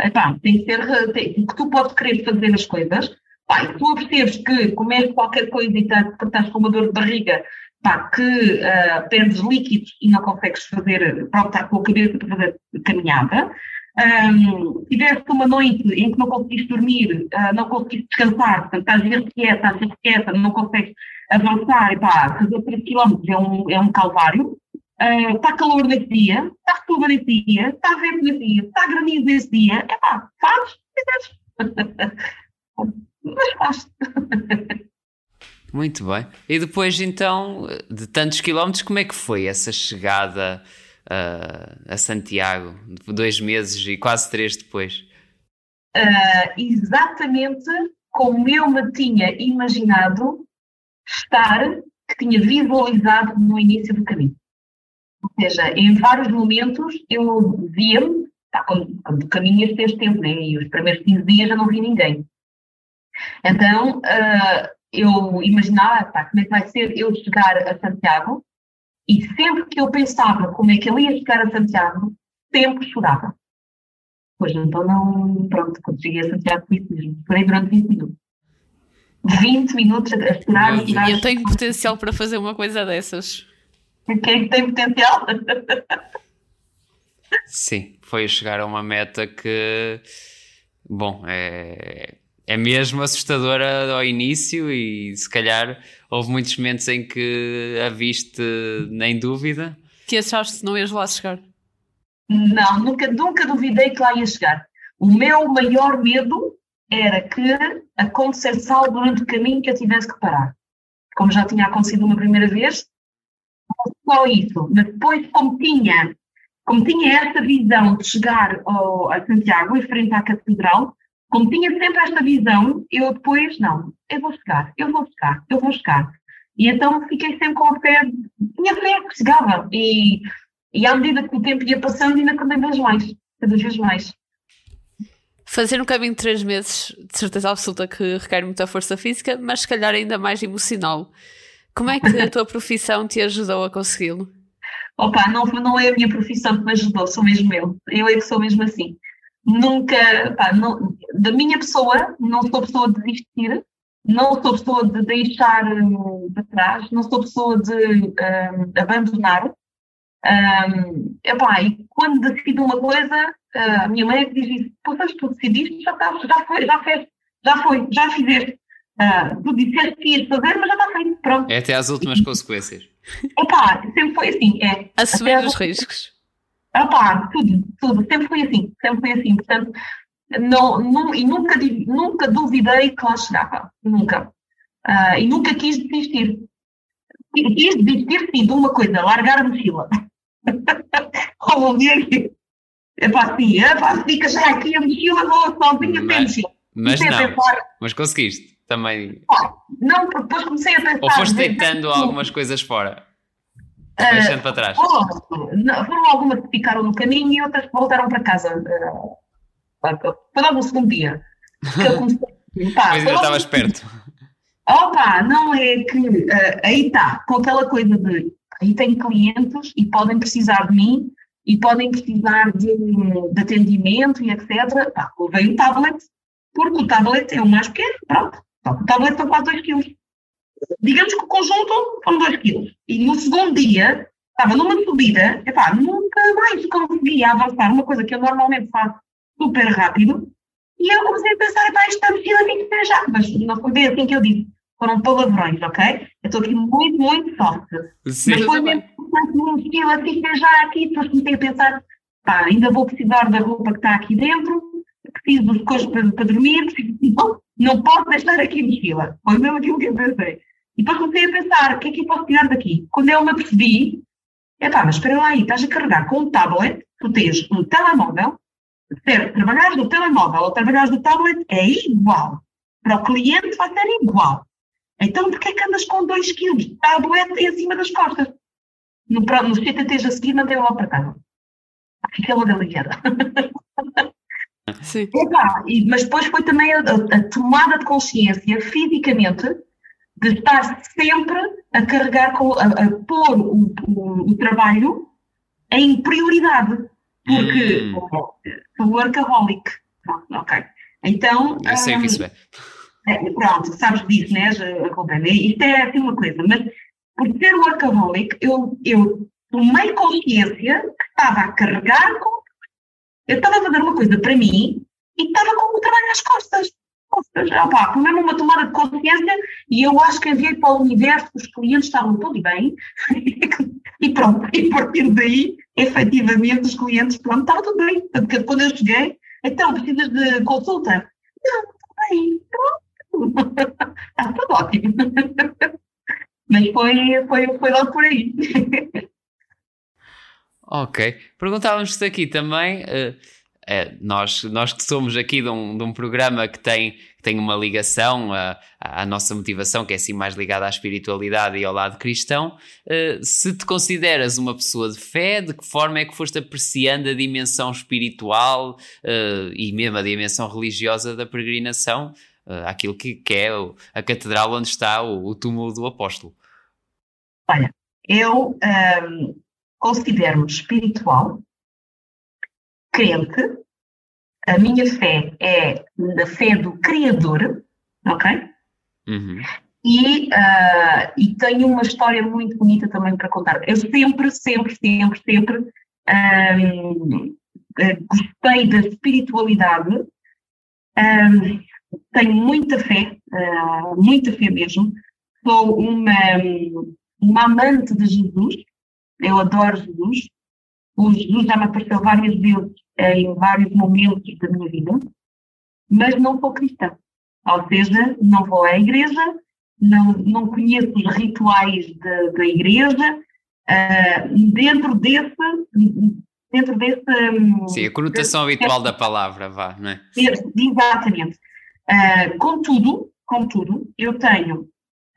Epá, tem que ser, tem, que tu podes querer fazer as coisas, e tu percebes que comes qualquer coisa e estás, estás com uma dor de barriga, pá, que uh, perdes líquidos e não consegues fazer, pronto, estar com a cabeça para fazer caminhada, um, tiveste uma noite em que não conseguiste dormir, uh, não conseguiste descansar, portanto, estás irrequieta, estás irrequieta, não consegues avançar, e pá, fazer 3 km é um, é um calvário. Uh, está calor nesse dia, está chuva nesse dia, está vento nesse dia, está granizo nesse dia, é pá, fazes, fizes. Mas faz. Muito bem. E depois, então, de tantos quilómetros, como é que foi essa chegada uh, a Santiago? Dois meses e quase três depois. Uh, exatamente como eu me tinha imaginado estar, que tinha visualizado no início do caminho. Ou seja, em vários momentos eu via-me, tá, quando, quando caminho tempo, né, e os primeiros 15 dias já não vi ninguém. Então, uh, eu imaginava, pá, como é que vai ser eu chegar a Santiago, e sempre que eu pensava como é que eu ia chegar a Santiago, sempre chorava. Pois então não, pronto, quando cheguei a Santiago foi isso mesmo, chorei durante 20 minutos. 20 minutos a chorar. E eu tenho potencial para fazer uma coisa dessas. Quem é tem potencial? Sim, foi chegar a uma meta que, bom, é, é mesmo assustadora ao início e se calhar houve muitos momentos em que a viste nem dúvida. Que achaste que não ias lá chegar? Não, nunca, nunca duvidei que lá ia chegar. O meu maior medo era que acontecesse algo durante o caminho que eu tivesse que parar. Como já tinha acontecido uma primeira vez, não só isso, mas depois como tinha, como tinha essa visão de chegar ao, a Santiago e frente à Catedral, como tinha sempre esta visão, eu depois, não, eu vou chegar, eu vou chegar, eu vou chegar. E então fiquei sempre com a fé, tinha fé que chegava. E, e à medida que o tempo ia passando, ainda cada vez mais, cada vez mais. Fazer um caminho de três meses, de certeza absoluta que requer muita força física, mas se calhar ainda mais emocional. Como é que a tua profissão te ajudou a consegui-lo? Opa, não, não é a minha profissão que me ajudou, sou mesmo eu. Eu é que sou mesmo assim nunca, pá, não, da minha pessoa, não sou pessoa de desistir, não sou pessoa de deixar um, para trás, não sou pessoa de um, abandonar. Um, epá, e quando decido uma coisa, a minha mãe é que diz isso, pô, tu decidiste, já, está, já foi, já fez, já foi, já fizeste. Uh, tu disseste que ias fazer, mas já está feito, pronto. É até às últimas consequências. Epá, sempre foi assim, é. Assumir os riscos. Ah pá, tudo, tudo, sempre foi assim, sempre foi assim, portanto, não, não, e nunca, nunca duvidei que lá chegava, nunca. Uh, e nunca quis desistir. Quis desistir, sim, de uma coisa, largar a mochila. Dia que, é pá, assim, é pá, fica já aqui a mochila, vou sozinha sem mochila. Mas não, pensar, mas conseguiste também. Ah, não, porque depois comecei a pensar. Ou foste deitando algumas coisas fora? Deixando uh, para trás. Foram, foram algumas que ficaram no caminho e outras que voltaram para casa. Uh, foi logo no segundo dia. Que eu comecei, pá, Mas ainda estavas perto. Opa, não é que uh, aí está, com aquela coisa de aí tenho clientes e podem precisar de mim e podem precisar de, de atendimento e etc. Pá, levei o tablet, porque o tablet é o mais pequeno, pronto. O tablet são quase 2 quilos digamos que o conjunto foram 2 quilos. E no segundo dia, estava numa subida, epá, nunca mais conseguia avançar, uma coisa que eu normalmente faço super rápido, e eu comecei a pensar, epá, isto está mochila tem que já. Mas não foi bem assim que eu disse. Foram palavrões, ok? Eu estou aqui muito, muito. Sim, Mas foi mesmo importante, uma mochila fica já aqui, depois comecei a pensar, pá, ainda vou precisar da roupa que está aqui dentro, preciso de coisas para, para dormir, preciso, não, não posso deixar aqui a mochila. Foi mesmo aquilo que eu pensei. E depois comecei a pensar, o que é que eu posso tirar daqui? Quando eu me apercebi, é pá, mas espera lá aí, estás a carregar com um tablet, tu tens um telemóvel, certo, trabalhares do telemóvel ou trabalhares do tablet é igual. Para o cliente vai ser igual. Então, porquê é que andas com 2 kg de tablet em cima das costas? No, no CTT a seguir, mandei logo para casa. Fiquei logo aliviada. Sim. Epá, e, mas depois foi também a, a, a tomada de consciência fisicamente de estar sempre a carregar, com, a, a pôr o, o, o, trabalho em prioridade, porque hum. workaholic. Pronto, ok. Então. Eu sei que isso é. é. Pronto, sabes disso, né, Ruben? Isto é assim uma coisa, mas por ser workaholic, eu, eu tomei consciência que estava a carregar com. Eu estava a fazer uma coisa para mim e estava com o trabalho nas costas. Ou opa, mesmo uma tomada de consciência e eu acho que enviei para o universo que os clientes estavam tudo bem e pronto, e a partir daí, efetivamente, os clientes, pronto, estava tudo bem. Porque quando eu cheguei, então, precisas de consulta? Não, tudo bem, pronto, Está tudo ótimo. Mas foi, foi, foi logo por aí. Ok. Perguntávamos-te aqui também, uh, uh, nós, nós que somos aqui de um, de um programa que tem, que tem uma ligação à, nossa motivação, que é assim mais ligada à espiritualidade e ao lado cristão, uh, se te consideras uma pessoa de fé, de que forma é que foste apreciando a dimensão espiritual e mesmo a dimensão religiosa da peregrinação? uh, àquilo que, que, é a catedral onde está o, o túmulo do apóstolo? Olha, eu um, ehm, considero-me espiritual, crente, a minha fé é a fé do Criador, ok? Uhum. E, uh, e tenho uma história muito bonita também para contar. Eu sempre, sempre, sempre, sempre um, eh, gostei da espiritualidade um, tenho muita fé, uh, muita fé mesmo. Sou uma, uma amante de Jesus, eu adoro Jesus. O Jesus já me apareceu várias vezes em vários momentos da minha vida, mas não sou cristã. Ou seja, não vou à igreja, não, não conheço os rituais de, da igreja. Uh, dentro desse, dentro desse. Sim, a conotação desse, habitual da palavra, vá, não é? Exatamente. Uh, contudo, contudo, eu tenho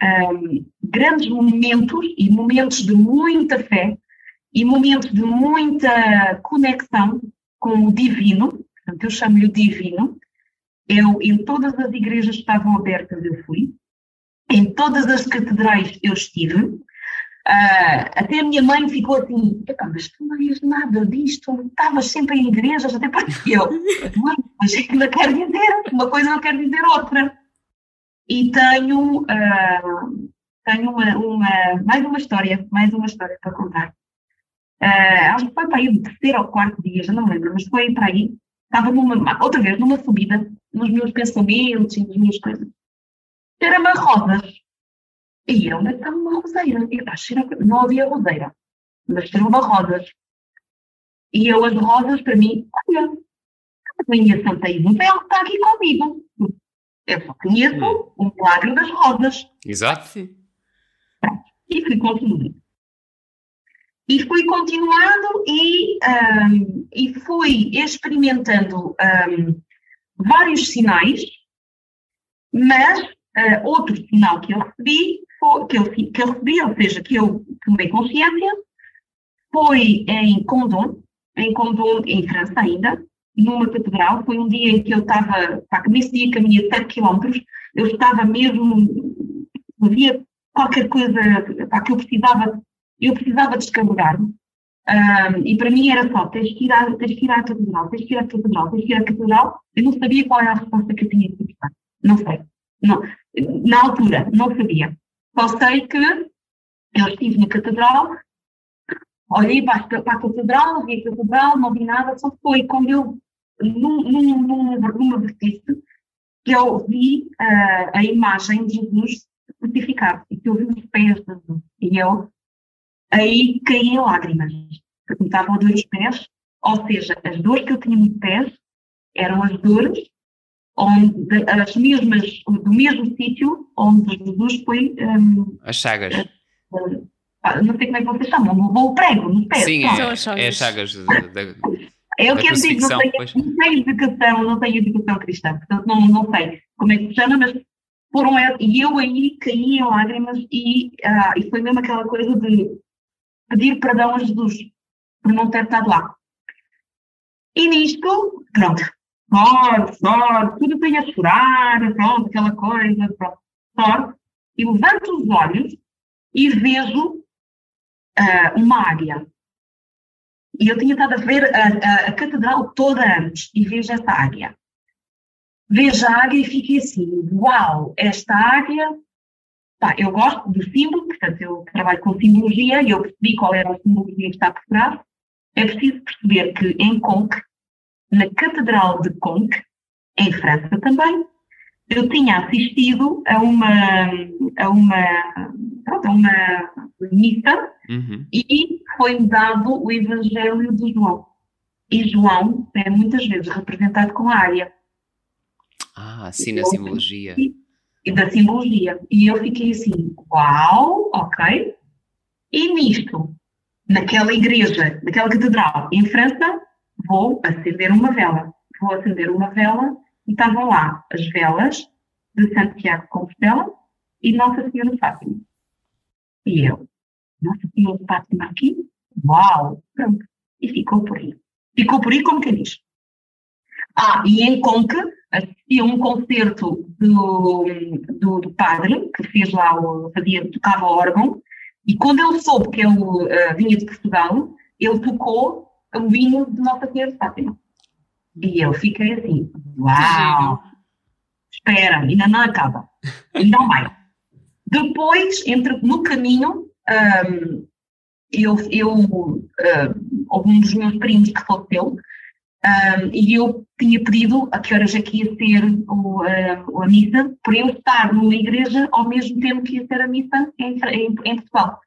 um, grandes momentos e momentos de muita fé e momentos de muita conexão com o divino, portanto, eu chamo-lhe o divino. Eu, em todas as igrejas que estavam abertas, eu fui. Em todas as catedrais eu estive. Uh, até a minha mãe ficou assim, mas tu não ias nada disto, estavas sempre em igrejas, até porque eu, mãe, mas ainda quer dizer, uma coisa não quer dizer outra. E tenho, uh, tenho uma, uma, mais uma história, mais uma história para contar. Uh, acho que foi para aí o terceiro ou quarto dia, já não me lembro, mas foi para aí, estava numa, outra vez, numa subida, nos meus pensamentos e nas minhas coisas. Era-me rosas. E eu, mas está uma roseira. E, pá, não havia roseira, mas uma rosas. E eu, as rosas, para mim, olha, a minha Santa Isabel está aqui comigo. Eu só conheço hum. o milagre das rosas. Exato. E fui continuando. E fui continuando e, um, e fui experimentando um, vários sinais, mas uh, outro sinal que eu recebi que eu, que eu recebi, ou seja, que eu tomei consciência, foi em Condom, em Condom, em França ainda, numa catedral. Foi um dia em que eu estava, pá, nesse dia caminhei 7 km, eu estava mesmo, havia qualquer coisa pá, que eu precisava, eu precisava descarregar-me. Um, e para mim era só, tens que, ir à, tens que ir à catedral, tens que ir à catedral, tens que ir à catedral. Eu não sabia qual era a resposta que eu tinha que dar. Não sei. Não. Na altura, não sabia. Só sei que eu estive na catedral, olhei para, para a catedral, vi a catedral, não vi nada, só foi quando eu, num, num, num, numa vertice, que eu vi uh, a imagem de Jesus crucificado e que eu vi os pés de Jesus. E eu aí caí em lágrimas, porque me estavam a doer os pés, ou seja, as dores que eu tinha nos pés eram as dores onde as mesmas, do mesmo sítio onde Jesus foi. Um, as chagas. Uh, não sei como é que vocês chamam, levou o prego no pé. Sim, é, é as chagas. Da, é o que eu digo, não tenho, não tenho educação, não tenho educação cristã, portanto não, não sei como é que se chama, mas foram e eu aí caí em lágrimas e, ah, e foi mesmo aquela coisa de pedir perdão a Jesus por não ter estado lá. E nisto, pronto, sorte, sorte, tudo tem a chorar, pronto, aquela coisa, pronto, sorte, e levanto os olhos e vejo uh, uma águia. E eu tinha estado a ver a, a, a, catedral toda antes e vejo essa águia. Vejo a águia e fiquei assim, uau, esta águia, pá, eu gosto do símbolo, portanto eu trabalho com simbologia e eu percebi qual era a simbologia que está por trás. É preciso perceber que em Conque na Catedral de Conques, em França também, eu tinha assistido a uma, a uma, pronto, a uma missa uhum. e foi-me dado o Evangelho de João. E João é muitas vezes representado com a área. Ah, sim, na simbologia. Da simbologia. E eu fiquei assim, uau, ok. E nisto, naquela igreja, naquela catedral, em França, vou acender uma vela. Vou acender uma vela e estavam lá as velas de Santiago de Compostela e Nossa Senhora de Fátima. E eu, Nossa Senhora de Fátima aqui? Uau! Pronto. E ficou por aí. Ficou por aí como quem diz. Ah, e em Conque assistia um concerto do, do, do, padre, que fez lá, o, fazia, tocava órgão, e quando ele soube que ele uh, vinha de Portugal, ele tocou o hino de Nossa Senhora de Fátima. E eu fiquei assim, uau! Espera, ainda não acaba. Ainda mais. Depois, entre, no caminho, um, eu, eu uh, houve um dos meus primos que faleceu, um, e eu tinha pedido a que horas é que ia ser o, uh, a missa, por eu estar numa igreja ao mesmo tempo que ia ser a missa em, em, em Portugal.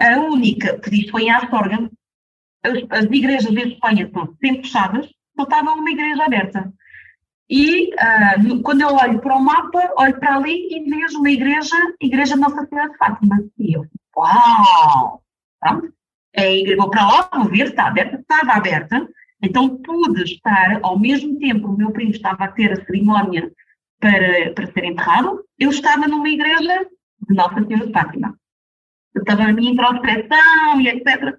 A única, que isto foi em Astorga, as, as igrejas de Espanha estão sempre fechadas, só estava uma igreja aberta. E uh, quando eu olho para o mapa, olho para ali e vejo uma igreja, Igreja Nossa Senhora de Fátima. E eu, uau! Pronto. É, vou para lá, vou ver, está aberta, estava aberta. Então pude estar, ao mesmo tempo, o meu primo estava a ter a cerimónia para, para ser enterrado, eu estava numa igreja de Nossa Senhora de Fátima. Eu estava na minha introspeção e etc.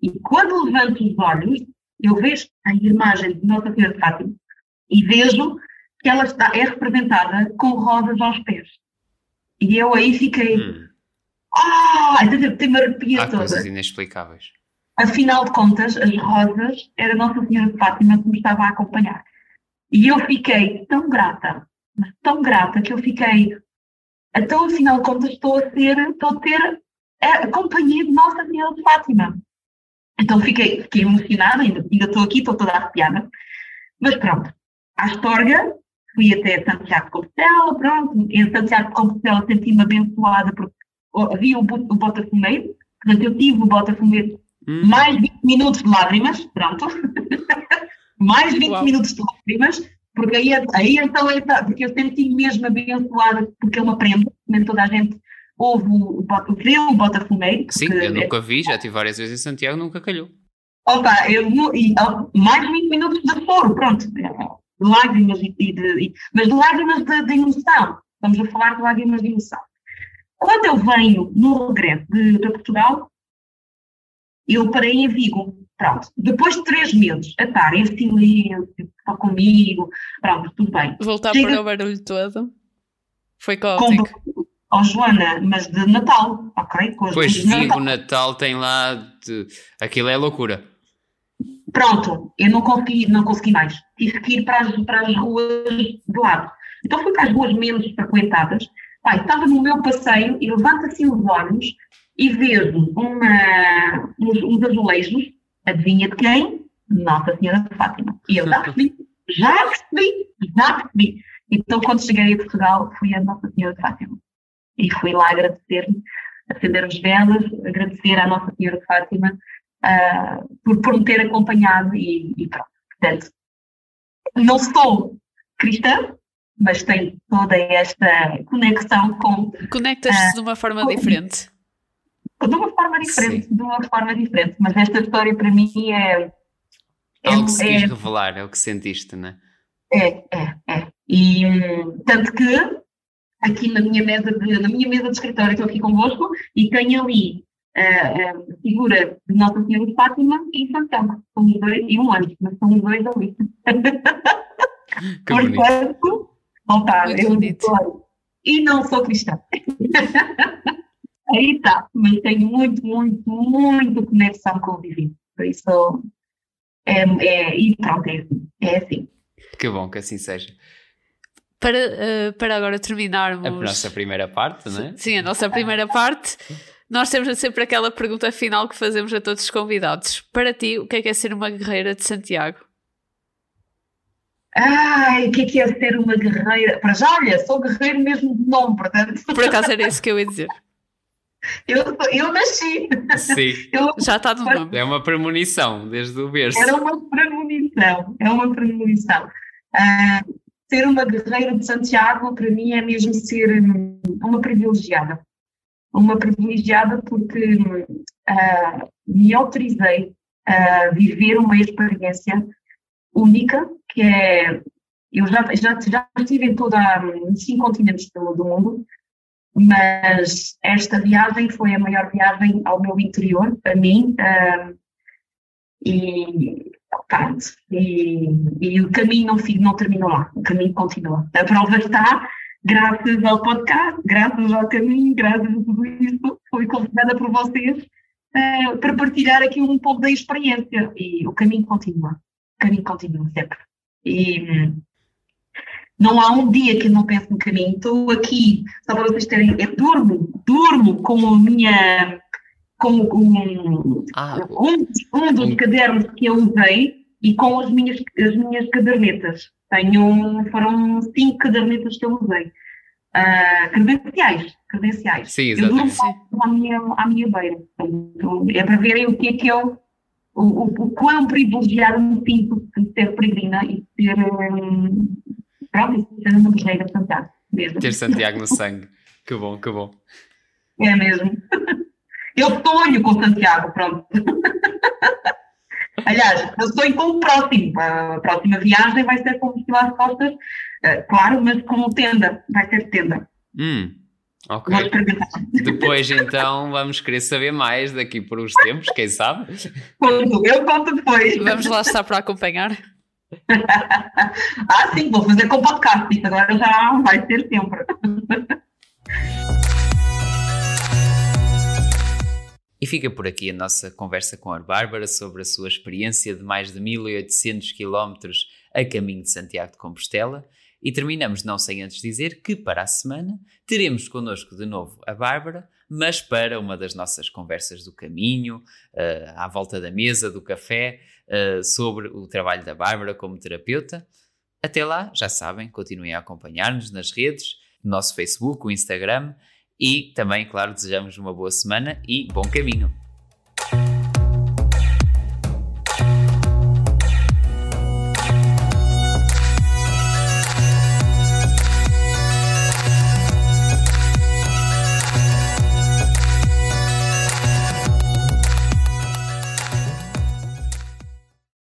E quando levanto os olhos, eu vejo a imagem de Nossa Senhora de Fátima e vejo que ela está, é representada com rosas aos pés. E eu aí fiquei. Hum. Ah! Tem-me arrepia Há toda. coisas inexplicáveis. Afinal de contas, as rosas era Nossa Senhora de Fátima que me estava a acompanhar. E eu fiquei tão grata, tão grata, que eu fiquei. Então, afinal de contas, estou a ser, estou a ter a companhia de Nossa Senhora de Fátima. Então fiquei, fiquei emocionada, ainda, ainda estou aqui, estou toda arrepiada. Mas pronto, à Astorga, fui até Santiago de Compostela, pronto, em Santiago de Compostela senti-me abençoada porque havia o, o Botafumeiro, portanto eu tive o Botafumeiro hum. mais 20 minutos de lágrimas, pronto, mais 20 Uau. minutos de lágrimas, porque aí, aí então, porque eu senti-me mesmo abençoada, porque é uma prenda, nem toda a gente houve o, o, o Botafumeiro. Sim, eu é, nunca vi, já tive várias vezes em Santiago, nunca calhou. Opa, eu, e, mais 20 minutos de foro, pronto, de lágrimas e de, e, mas de lágrimas de, de, emoção, estamos a falar de lágrimas de emoção. Quando eu venho no regresso de, de Portugal, eu parei em Vigo, pronto, depois de três meses a estar em silêncio, só comigo, pronto, tudo bem. Voltar Chega, para o barulho todo, foi caótico. Com, oh, Joana, mas de Natal, ok? Com pois Vigo, Natal. Natal tem lá, de... aquilo é loucura. Pronto, eu não consegui, não consegui mais. Tive que ir para as, para as ruas do lado. Então fui para as ruas menos frequentadas. Pai, estava no meu passeio e levanto assim os olhos e vejo uma, uns, uns azulejos, adivinha de quem? Nossa Senhora de Fátima. E eu já percebi, já percebi, já percebi. Então quando cheguei a Portugal fui a Nossa Senhora de Fátima e fui lá agradecer-me, acender as velas, agradecer à Nossa Senhora de Fátima uh, por, por me ter acompanhado e, e pronto. Portanto, não sou cristã, mas tenho toda esta conexão com. Conectas-te uh, de uma forma com, diferente. De uma forma diferente, Sim. de uma forma diferente. Mas esta história para mim é. é Algo que se quis é, revelar, é o que sentiste, não é? É, é, é. E hum, tanto que aqui na minha mesa de, na minha mesa de escritório, estou aqui convosco, e tenho ali uh, a figura de Nossa Senhora de Fátima e Santiago. São dois, e um anjo, mas são dois ali. Portanto, voltar, eu sou, e não sou cristã. Aí está, mas tenho muito, muito, muito conexão com o divino. Por isso, é, é, e pronto, é assim. É assim. Que bom que assim seja. Para, uh, para agora terminarmos. A nossa primeira parte, não é? Sim, a nossa primeira parte. Nós temos sempre aquela pergunta final que fazemos a todos os convidados. Para ti, o que é que é ser uma guerreira de Santiago? Ai, o que é que é ser uma guerreira? Para já, olha, sou guerreiro mesmo de nome, portanto. Por acaso era isso que eu ia dizer. Eu, eu nasci. Sim. Eu, Já está no nome. É uma premonição, desde o berço. Era uma premonição, é uma premonição. Uh, ser uma guerreira de Santiago, para mim, é mesmo ser uma privilegiada. Uma privilegiada porque uh, me autorizei a viver uma experiência única, que é. Eu já, já, já estive em toda em cinco continentes do, do mundo, mas esta viagem foi a maior viagem ao meu interior, a mim, uh, e pronto, e, e, o caminho não, não terminou lá, o caminho continua. A prova está, graças ao podcast, graças ao caminho, graças a tudo isso, fui convidada por vocês uh, para partilhar aqui um pouco da experiência, e o caminho continua, o caminho continua sempre. E, não há um dia que eu não pense no caminho. Estou aqui, só para vocês terem, eu durmo, durmo com a minha, com um, ah, um, um dos cadernos que eu usei e com as minhas, as minhas cadernetas. Tenho, foram cinco cadernetas que eu usei. Uh, credenciais, credenciais. Sim, exatamente. Eu durmo à minha, à minha beira. É para verem o que é que eu, o, o, o quão privilegiado me sinto de ser peregrina e de ser um, pronto, isso uma guerreira fantástica mesmo. Ter Santiago no sangue. Que bom, que bom. É mesmo. Eu sonho com Santiago, pronto. Aliás, eu sonho com o próximo. A próxima viagem vai ser com o às costas, uh, claro, mas com tenda. Vai ser tenda. Hum, ok. Depois, então, vamos querer saber mais daqui por uns tempos, quem sabe? Conto, eu conto depois. Vamos lá estar para acompanhar. ah, sim, vou fazer com podcast, agora já vai ser sempre. E fica por aqui a nossa conversa com a Bárbara sobre a sua experiência de mais de 1800 km a caminho de Santiago de Compostela. E terminamos não sem antes dizer que para a semana teremos connosco de novo a Bárbara, mas para uma das nossas conversas do caminho, uh, à volta da mesa, do café, uh, sobre o trabalho da Bárbara como terapeuta. Até lá, já sabem, continuem a acompanhar-nos nas redes, no nosso Facebook, o Instagram e também, claro, desejamos uma boa semana e bom caminho.